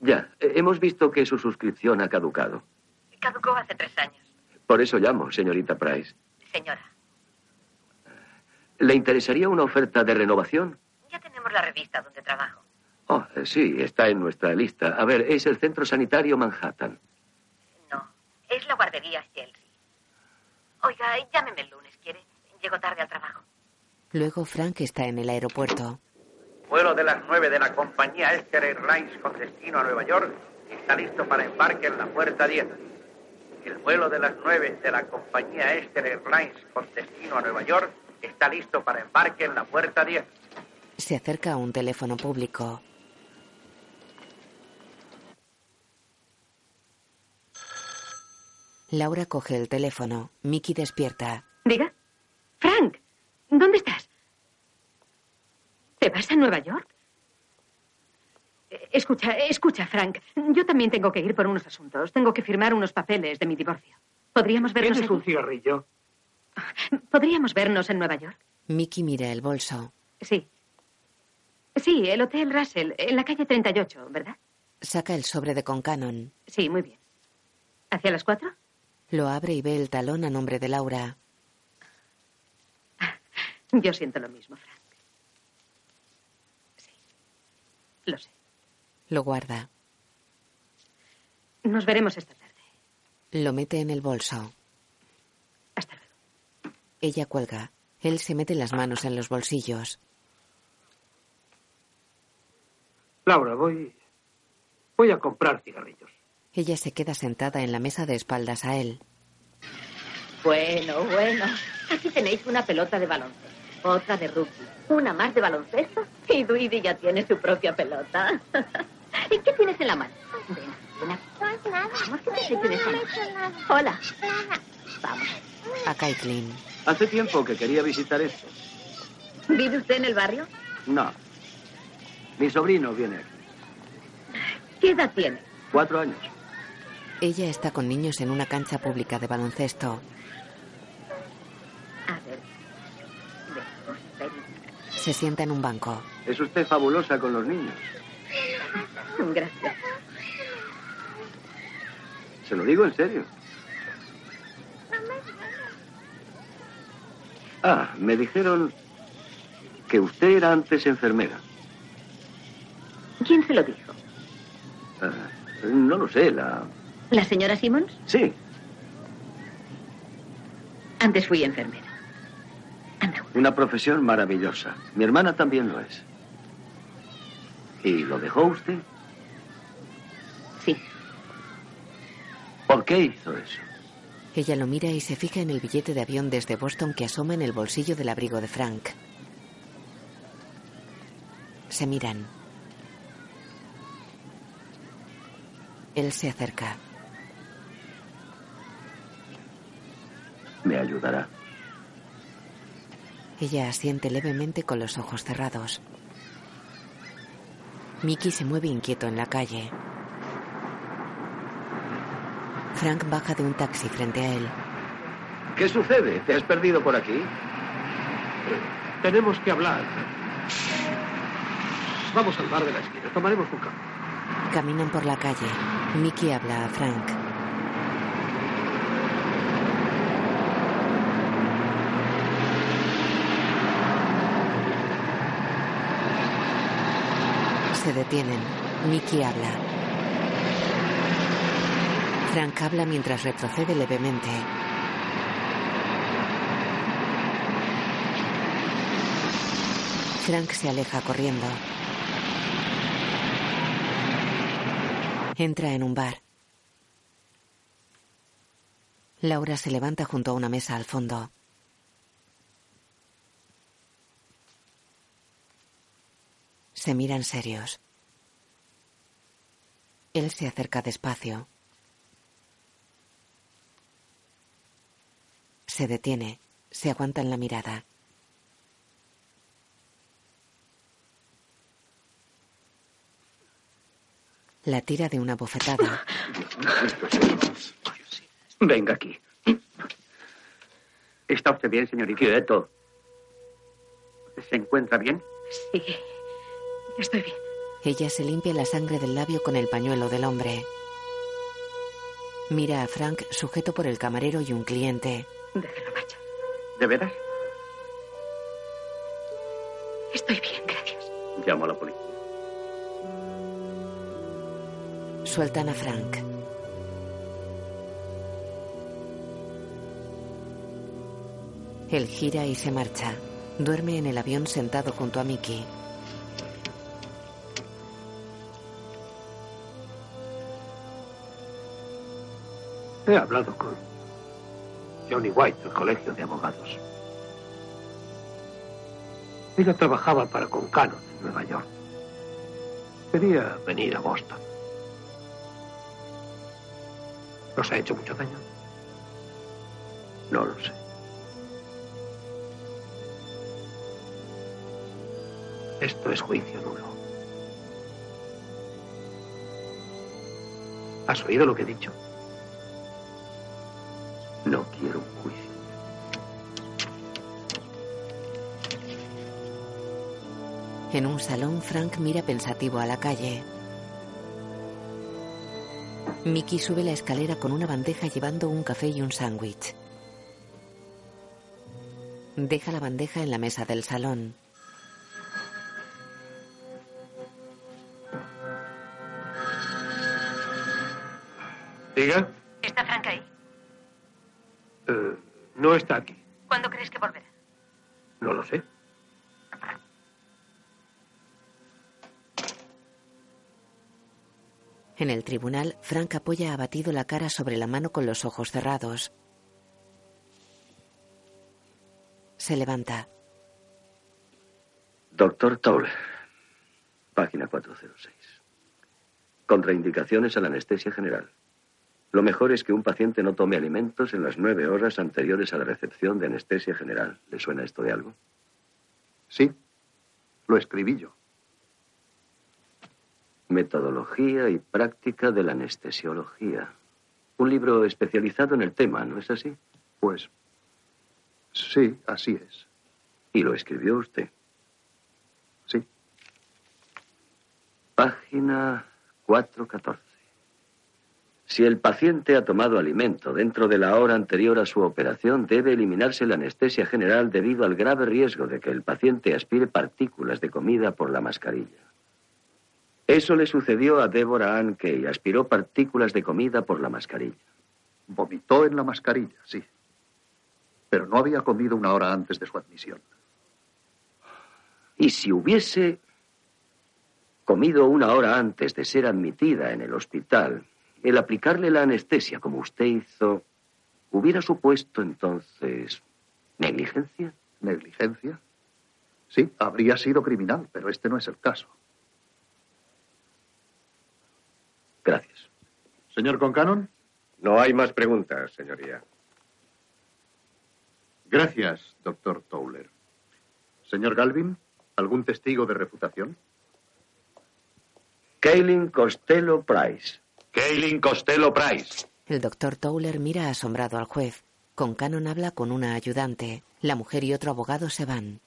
Ya, eh, hemos visto que su suscripción ha caducado. Caducó hace tres años. Por eso llamo, señorita Price. Señora, ¿Le interesaría una oferta de renovación? Ya tenemos la revista donde trabajo. Oh, sí, está en nuestra lista. A ver, es el Centro Sanitario Manhattan. Es la guardería Chelsea. Oiga, llámeme el lunes, ¿quiere? Llego tarde al trabajo. Luego Frank está en el aeropuerto. Vuelo de las 9 de la compañía Esker Airlines con destino a Nueva York está listo para embarque en la puerta 10. El vuelo de las 9 de la compañía Esker Airlines con destino a Nueva York está listo para embarque en la puerta 10. Se acerca a un teléfono público. Laura coge el teléfono. Mickey despierta. Diga. Frank, ¿dónde estás? ¿Te vas a Nueva York? Eh, Escucha, escucha, Frank. Yo también tengo que ir por unos asuntos. Tengo que firmar unos papeles de mi divorcio. ¿Podríamos vernos ¿Tienes un cigarrillo? ¿Podríamos vernos en Nueva York? Mickey mira el bolso. Sí. Sí, el Hotel Russell, en la calle 38, ¿verdad? Saca el sobre de Concanon. Sí, muy bien. ¿Hacia las cuatro? Lo abre y ve el talón a nombre de Laura. Yo siento lo mismo, Frank. Sí. Lo sé. Lo guarda. Nos veremos esta tarde. Lo mete en el bolso. Hasta luego. Ella cuelga. Él se mete las manos en los bolsillos. Laura, voy. Voy a comprar cigarrillos. Ella se queda sentada en la mesa de espaldas a él. Bueno, bueno. Aquí tenéis una pelota de baloncesto, otra de rugby, una más de baloncesto y Duidi ya tiene su propia pelota. ¿Y qué tienes en la mano? Ven, ven aquí. Vamos, ¿qué te has hecho en esa mano? Hola. Vamos. A Caitlin. Hace tiempo que quería visitar esto. ¿Vive usted en el barrio? No. Mi sobrino viene aquí. ¿Qué edad tiene? Cuatro años. Ella está con niños en una cancha pública de baloncesto. A ver. Se sienta en un banco. Es usted fabulosa con los niños. Gracias. Se lo digo en serio. Ah, me dijeron que usted era antes enfermera. ¿Quién se lo dijo? Ah, no lo sé, la... ¿La señora Simmons? Sí, Antes fui enfermera. una profesión maravillosa. Mi hermana también lo es. ¿Y lo dejó usted? Sí. ¿Por qué hizo eso? Ella lo mira y se fija en el billete de avión desde Boston que asoma en el bolsillo del abrigo de Frank. Se miran. Él se acerca. Me ayudará. Ella asiente levemente con los ojos cerrados. Mickey se mueve inquieto en la calle. Frank baja de un taxi frente a él. ¿Qué sucede? ¿Te has perdido por aquí? Tenemos que hablar. Vamos al bar de la esquina. Tomaremos un café. Caminan por la calle. Mickey habla a Frank. Se detienen. Mickey habla. Frank habla mientras retrocede levemente. Frank se aleja corriendo. Entra en un bar. Laura se levanta junto a una mesa al fondo. Se miran serios. Él se acerca despacio. Se detiene, se aguantan la mirada. La tira de una bofetada. Venga aquí. ¿Está usted bien, señorita? Quieto. ¿Se encuentra bien? Sí, estoy bien. Ella se limpia la sangre del labio con el pañuelo del hombre. Mira a Frank sujeto por el camarero y un cliente. Déjelo, vaya. ¿De veras? Estoy bien, gracias. Llamo a la policía. Sueltan a Frank. Él gira y se marcha. Duerme en el avión sentado junto a Mickey. He hablado con Johnny White del Colegio de Abogados. Ella trabajaba para Concanon en Nueva York. Quería venir a Boston. ¿Nos ha hecho mucho daño? No lo sé. Esto es juicio nulo. ¿Has oído lo que he dicho? No quiero un juicio. En un salón, Frank mira pensativo a la calle. Mickey sube la escalera con una bandeja llevando un café y un sándwich. Deja la bandeja en la mesa del salón. Diga. ¿Está Frank ahí? Eh, no está aquí. ¿Cuándo crees que volverá? No lo sé. En el tribunal, Frank apoya abatido la cara sobre la mano con los ojos cerrados. Se levanta. Doctor Towler, página 406. Contraindicaciones a la anestesia general. Lo mejor es que un paciente no tome alimentos en las nueve horas anteriores a la recepción de anestesia general. ¿Le suena esto de algo? Sí, lo escribí yo. Metodología y práctica de la anestesiología. Un libro especializado en el tema, ¿no es así? Pues sí, así es. ¿Y lo escribió usted? Sí. Página 414. Si el paciente ha tomado alimento dentro de la hora anterior a su operación, debe eliminarse la anestesia general debido al grave riesgo de que el paciente aspire partículas de comida por la mascarilla. Eso le sucedió a Deborah Ann Kay. Aspiró partículas de comida por la mascarilla. Vomitó en la mascarilla, sí. Pero no había comido una hora antes de su admisión. Y si hubiese comido una hora antes de ser admitida en el hospital, el aplicarle la anestesia como usted hizo, ¿hubiera supuesto entonces negligencia? ¿Negligencia? Sí, habría sido criminal, pero este no es el caso. Gracias. Señor Concanon. No hay más preguntas, señoría. Gracias, doctor Towler. Señor Galvin, ¿algún testigo de refutación? Kaylin Costello Price. Kaylin Costello Price. El doctor Towler mira asombrado al juez. Con Cannon habla con una ayudante. La mujer y otro abogado se van.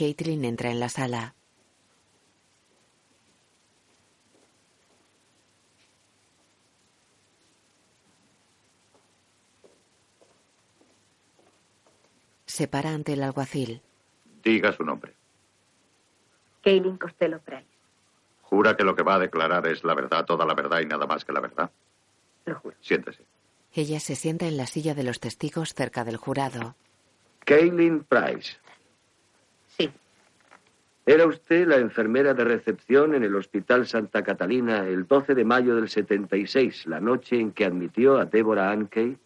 Caitlin entra en la sala. Se para ante el alguacil. Diga su nombre. Kaylin Costello Price. ¿Jura que lo que va a declarar es la verdad, toda la verdad y nada más que la verdad? Lo juro. Siéntese. Ella se sienta en la silla de los testigos cerca del jurado. Kaylin Price. Sí. ¿Era usted la enfermera de recepción en el Hospital Santa Catalina el 12 de mayo del 76, la noche en que admitió a Deborah Ankey?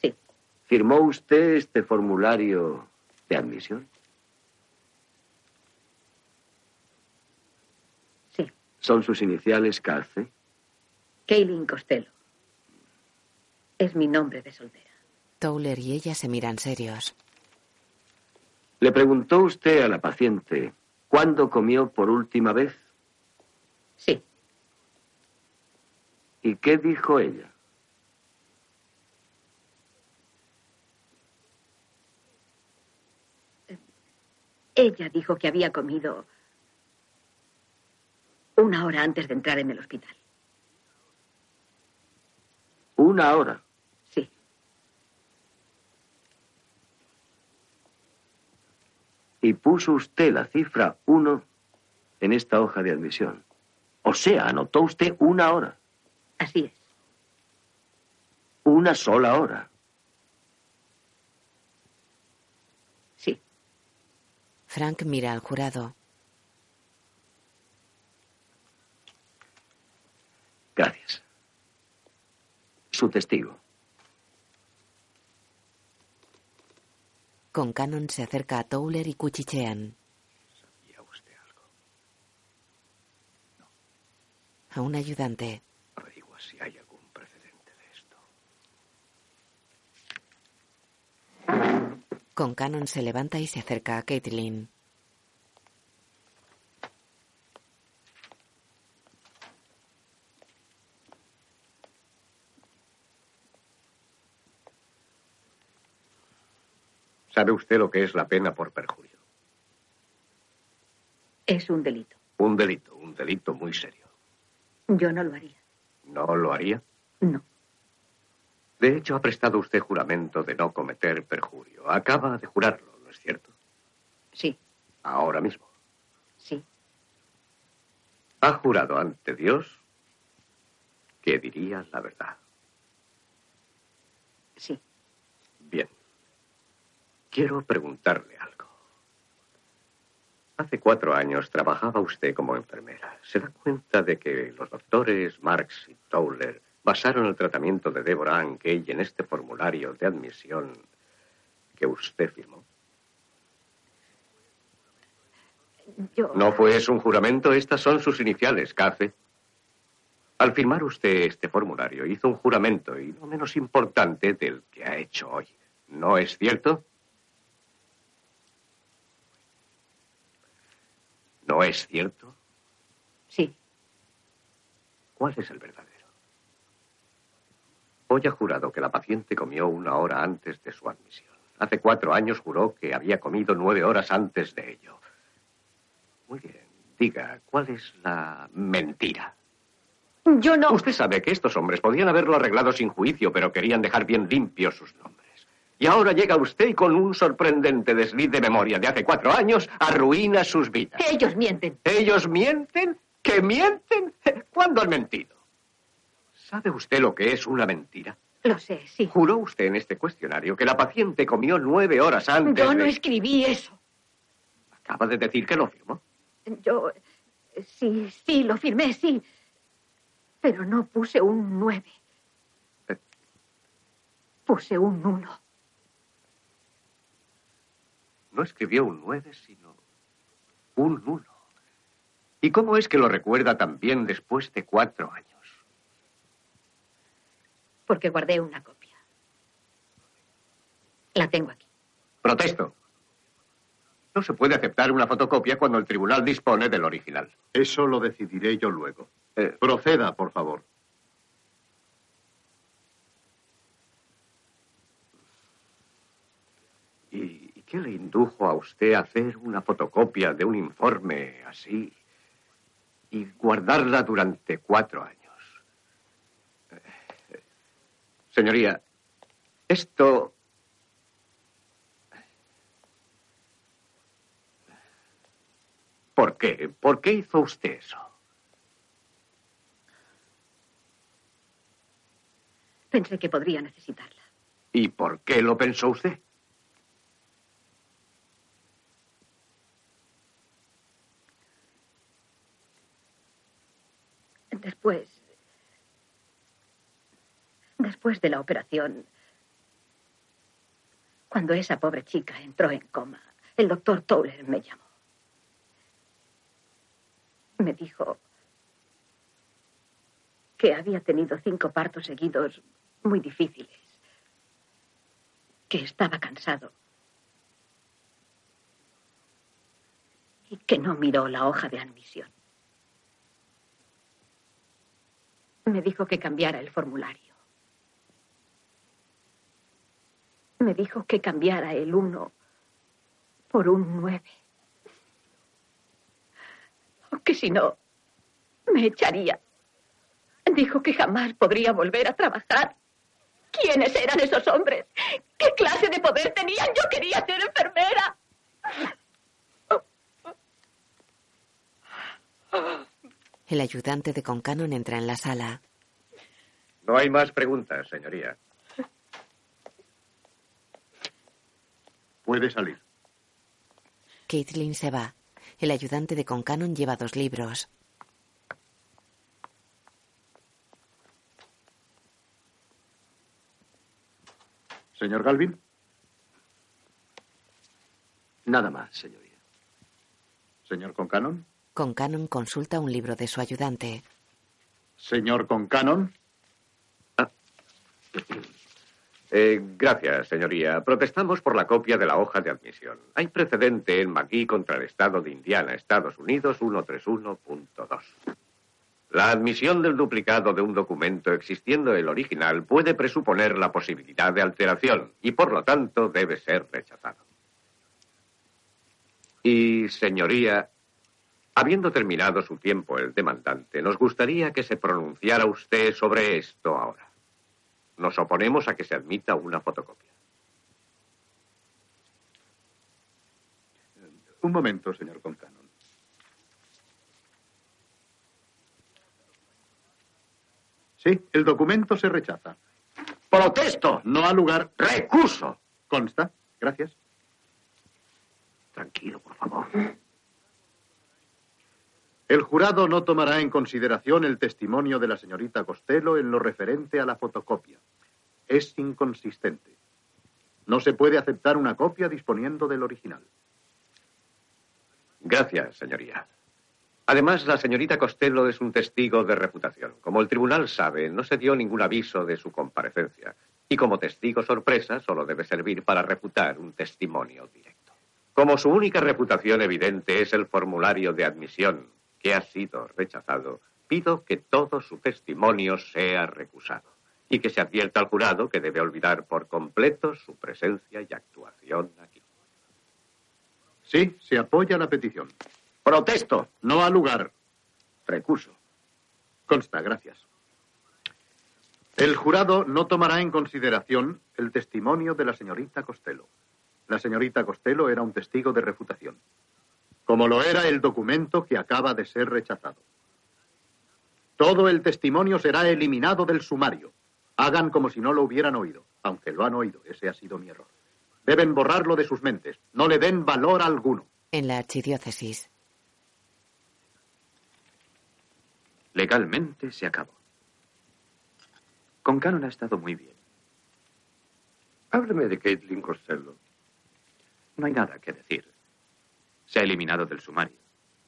Sí. ¿Firmó usted este formulario de admisión? Sí. ¿Son sus iniciales KC? Kaylin Costello. Es mi nombre de soltera. Towler y ella se miran serios. Le preguntó usted a la paciente cuándo comió por última vez. Sí. ¿Y qué dijo ella? Ella dijo que había comido una hora antes de entrar en el hospital. Una hora. Sí. Y puso usted la cifra uno en esta hoja de admisión. O sea, anotó usted una hora. Así es. Una sola hora. Sí. Frank mira al jurado. Gracias. Su testigo. Con Cannon se acerca a Towler y cuchichean. A un ayudante. Averigua si hay algún precedente de esto. Se levanta y se acerca a Caitlin. ¿Sabe usted lo que es la pena por perjurio? Es un delito. Un delito, un delito muy serio. Yo no lo haría. ¿No lo haría? No. De hecho, ha prestado usted juramento de no cometer perjurio. Acaba de jurarlo, ¿no es cierto? Sí. Ahora mismo. Sí. Ha jurado ante Dios que diría la verdad. Sí. Quiero preguntarle algo. Hace cuatro años trabajaba usted como enfermera. ¿Se da cuenta de que los doctores Marx y Towler basaron el tratamiento de Deborah Ankey en este formulario de admisión que usted firmó? Yo. ¿No fue eso un juramento? Estas son sus iniciales, Cafe. Al firmar usted este formulario hizo un juramento y no menos importante del que ha hecho hoy. ¿No es cierto? ¿No es cierto? Sí. ¿Cuál es el verdadero? Hoy ha jurado que la paciente comió una hora antes de su admisión. Hace cuatro años juró que había comido nueve horas antes de ello. Muy bien. Diga, ¿cuál es la mentira? Yo no. Usted sabe que estos hombres podían haberlo arreglado sin juicio, pero querían dejar bien limpios sus nombres. Y ahora llega usted y con un sorprendente desliz de memoria de hace cuatro años arruina sus vidas. Ellos mienten. ¿Ellos mienten? ¿Que mienten? ¿Cuándo han mentido? ¿Sabe usted lo que es una mentira? Lo sé, sí. Juró usted en este cuestionario que la paciente comió nueve horas antes. Yo no de- escribí eso. Acaba de decir que lo firmó. Yo. Sí, sí, lo firmé, sí. Pero no puse un nueve. Puse un uno. No escribió un nueve, sino un uno. ¿Y cómo es que lo recuerda tan bien después de cuatro años? Porque guardé una copia. La tengo aquí. Protesto. No se puede aceptar una fotocopia cuando el tribunal dispone del original. Eso lo decidiré yo luego. Eh. Proceda, por favor. ¿Y y qué le indujo a usted a hacer una fotocopia de un informe así y guardarla durante cuatro años? Eh, Señoría, esto... ¿Por qué? ¿Por qué hizo usted eso? Pensé que podría necesitarla. ¿Y por qué lo pensó usted? Después. Después de la operación. Cuando esa pobre chica entró en coma, el doctor Towler me llamó. Me dijo que había tenido cinco partos seguidos muy difíciles, que estaba cansado y que no miró la hoja de admisión. Me dijo que cambiara el formulario. Me dijo que cambiara el uno por un nueve. Que si no, me echaría. Dijo que jamás podría volver a trabajar. ¿Quiénes eran esos hombres? ¿Qué clase de poder tenían? Yo quería ser enfermera. El ayudante de Concanon entra en la sala. No hay más preguntas, señoría. Puede salir. Caitlin se va. El ayudante de Concanon lleva dos libros. Señor Galvin, Nada más, señoría. señor Concanon, Concanon consulta un libro de su ayudante. señor Concanon. Eh, gracias, señoría. Protestamos por la copia de la hoja de admisión. Hay precedente en McGee contra el Estado de Indiana, Estados Unidos 131.2. La admisión del duplicado de un documento existiendo el original puede presuponer la posibilidad de alteración y, por lo tanto, debe ser rechazado. Y, señoría, habiendo terminado su tiempo el demandante, nos gustaría que se pronunciara usted sobre esto ahora. Nos oponemos a que se admita una fotocopia. Un momento, señor Concanon. Sí, el documento se rechaza. ¡Protesto! No ha lugar. ¡Recuso! Consta. Gracias. Tranquilo, por favor. El jurado no tomará en consideración el testimonio de la señorita Costello en lo referente a la fotocopia. Es inconsistente. No se puede aceptar una copia disponiendo del original. Gracias, señoría. Además, la señorita Costello es un testigo de reputación. Como el tribunal sabe, no se dio ningún aviso de su comparecencia. Y como testigo sorpresa, solo debe servir para refutar un testimonio directo. Como su única reputación evidente es el formulario de admisión ha sido rechazado, pido que todo su testimonio sea recusado y que se advierta al jurado que debe olvidar por completo su presencia y actuación aquí. Sí, se apoya la petición. Protesto. No ha lugar. Recuso. Consta, gracias. El jurado no tomará en consideración el testimonio de la señorita Costello. La señorita Costello era un testigo de refutación, como lo era el documento que acaba de ser rechazado. Todo el testimonio será eliminado del sumario. Hagan como si no lo hubieran oído, aunque lo han oído. Ese ha sido mi error. Deben borrarlo de sus mentes. No le den valor alguno. En la archidiócesis. Legalmente se acabó. Con Cannon ha estado muy bien. Hábleme de Caitlin Costello. No hay nada que decir. Se ha eliminado del sumario.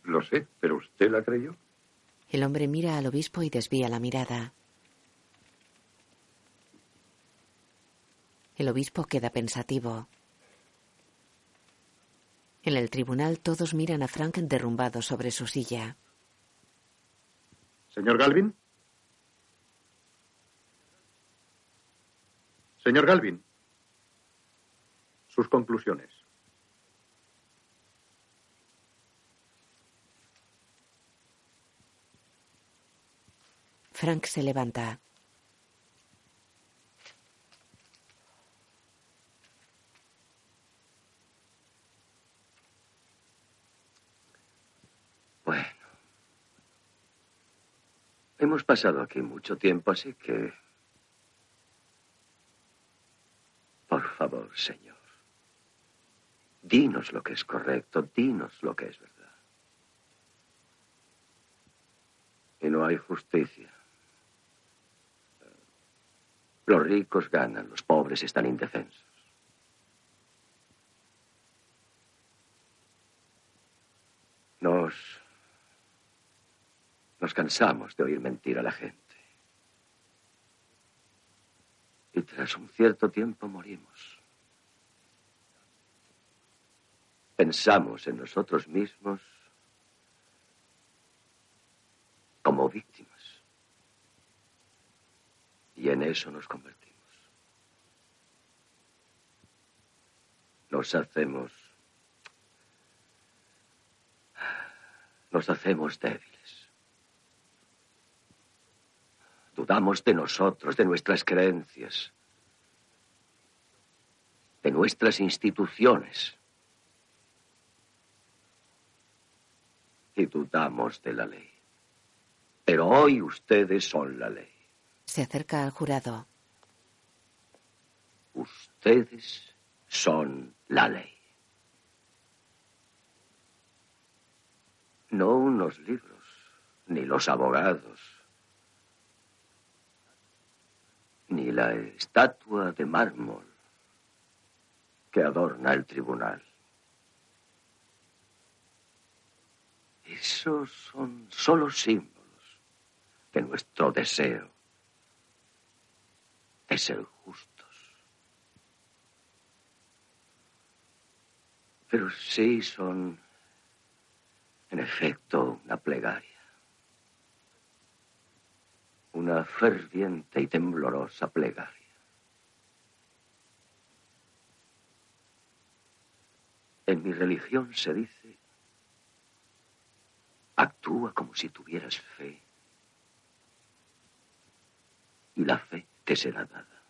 Lo sé, pero ¿usted la creyó? El hombre mira al obispo y desvía la mirada. El obispo queda pensativo. En el tribunal todos miran a Frank derrumbado sobre su silla. Señor Galvin. Señor Galvin. Sus conclusiones. Frank se levanta. Bueno. Hemos pasado aquí mucho tiempo, así que... Por favor, Señor. Dinos lo que es correcto, dinos lo que es verdad. Y no hay justicia. Los ricos ganan, los pobres están indefensos. Nos. Nos cansamos de oír mentir a la gente. Y tras un cierto tiempo morimos. Pensamos en nosotros mismos como víctimas. Y en eso nos convertimos. Nos hacemos... Nos hacemos débiles. Dudamos de nosotros, de nuestras creencias, de nuestras instituciones. Y dudamos de la ley. Pero hoy ustedes son la ley. Se acerca al jurado. Ustedes son la ley. No unos libros, ni los abogados, ni la estatua de mármol que adorna el tribunal. Esos son solo símbolos de nuestro deseo de ser justos. Pero sí son, en efecto, una plegaria. Una ferviente y temblorosa plegaria. En mi religión se dice, actúa como si tuvieras fe y la fe te será dada.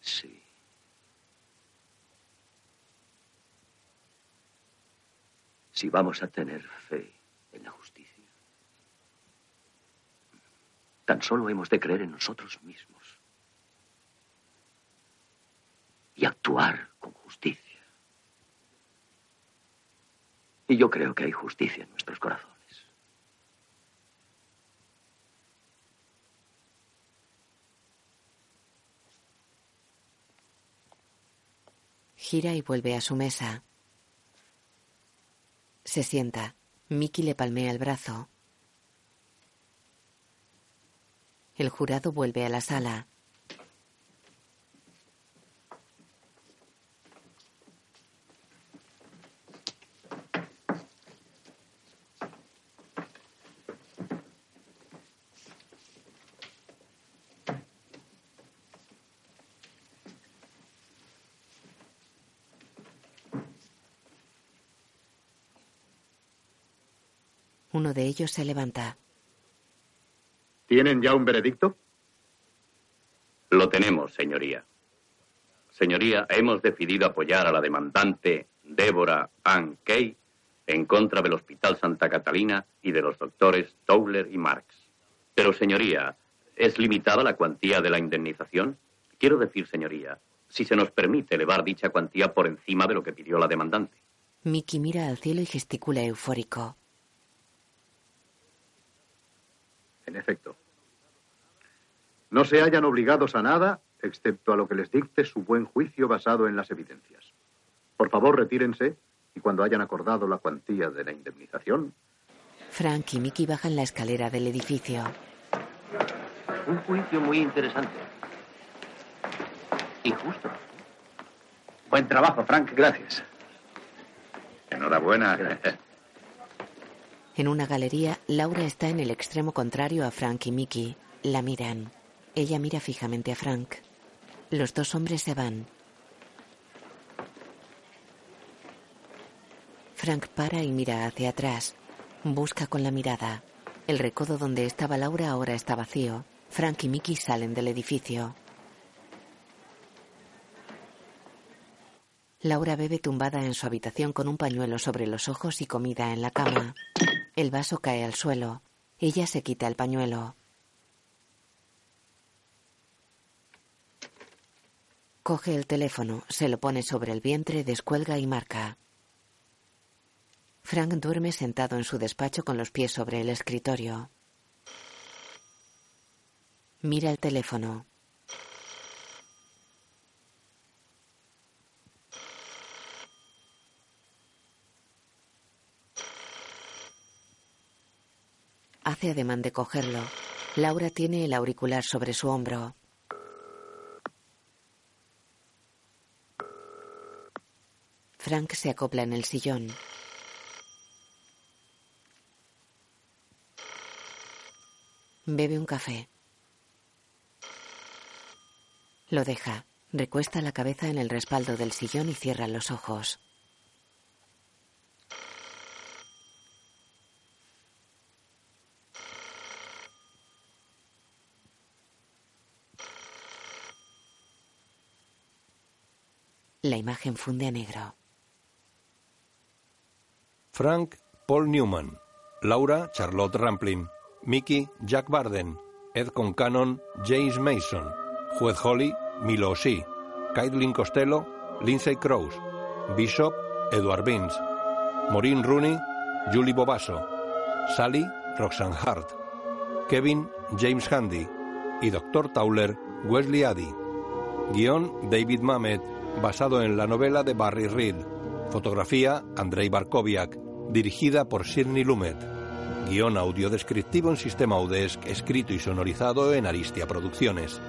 Sí. Si vamos a tener fe en la justicia, tan solo hemos de creer en nosotros mismos y actuar con justicia. Y yo creo que hay justicia en nuestros corazones. Gira y vuelve a su mesa. Se sienta. Mickey le palmea el brazo. El jurado vuelve a la sala. Uno de ellos se levanta. ¿Tienen ya un veredicto? Lo tenemos, señoría. Señoría, hemos decidido apoyar a la demandante Débora Ann Kay en contra del Hospital Santa Catalina y de los doctores Towler y Marx. Pero, señoría, ¿es limitada la cuantía de la indemnización? Quiero decir, señoría, si se nos permite elevar dicha cuantía por encima de lo que pidió la demandante. Mickey mira al cielo y gesticula eufórico. En efecto. No se hallan obligados a nada, excepto a lo que les dicte su buen juicio basado en las evidencias. Por favor, retírense y cuando hayan acordado la cuantía de la indemnización. Frank y Mickey bajan la escalera del edificio. Un juicio muy interesante. Y justo. Buen trabajo, Frank. Gracias. Enhorabuena. En una galería, Laura está en el extremo contrario a Frank y Mickey. La miran. Ella mira fijamente a Frank. Los dos hombres se van. Frank para y mira hacia atrás. Busca con la mirada. El recodo donde estaba Laura ahora está vacío. Frank y Mickey salen del edificio. Laura bebe tumbada en su habitación con un pañuelo sobre los ojos y comida en la cama. El vaso cae al suelo. Ella se quita el pañuelo. Coge el teléfono, se lo pone sobre el vientre, descuelga y marca. Frank duerme sentado en su despacho con los pies sobre el escritorio. Mira el teléfono. Hace ademán de cogerlo. Laura tiene el auricular sobre su hombro. Frank se acopla en el sillón. Bebe un café. Lo deja. Recuesta la cabeza en el respaldo del sillón y cierra los ojos. La imagen funde a negro. Frank Paul Newman, Laura Charlotte Rampling, Mickey Jack Barden, Ed Concannon James Mason, Juez Holly Milo O'Shea, Caitlin Costello Lindsay Krause, Bishop Edward Vince, Maureen Rooney Julie Bobasso, Sally Roxanne Hart, Kevin James Handy y Dr. Tauler Wesley Addy. Guión David Mamet, basado en la novela de Barry Reed. Fotografía Andrei Barkoviak, dirigida por Sidney Lumet. Guión audio descriptivo en sistema UDESC, escrito y sonorizado en Aristia Producciones.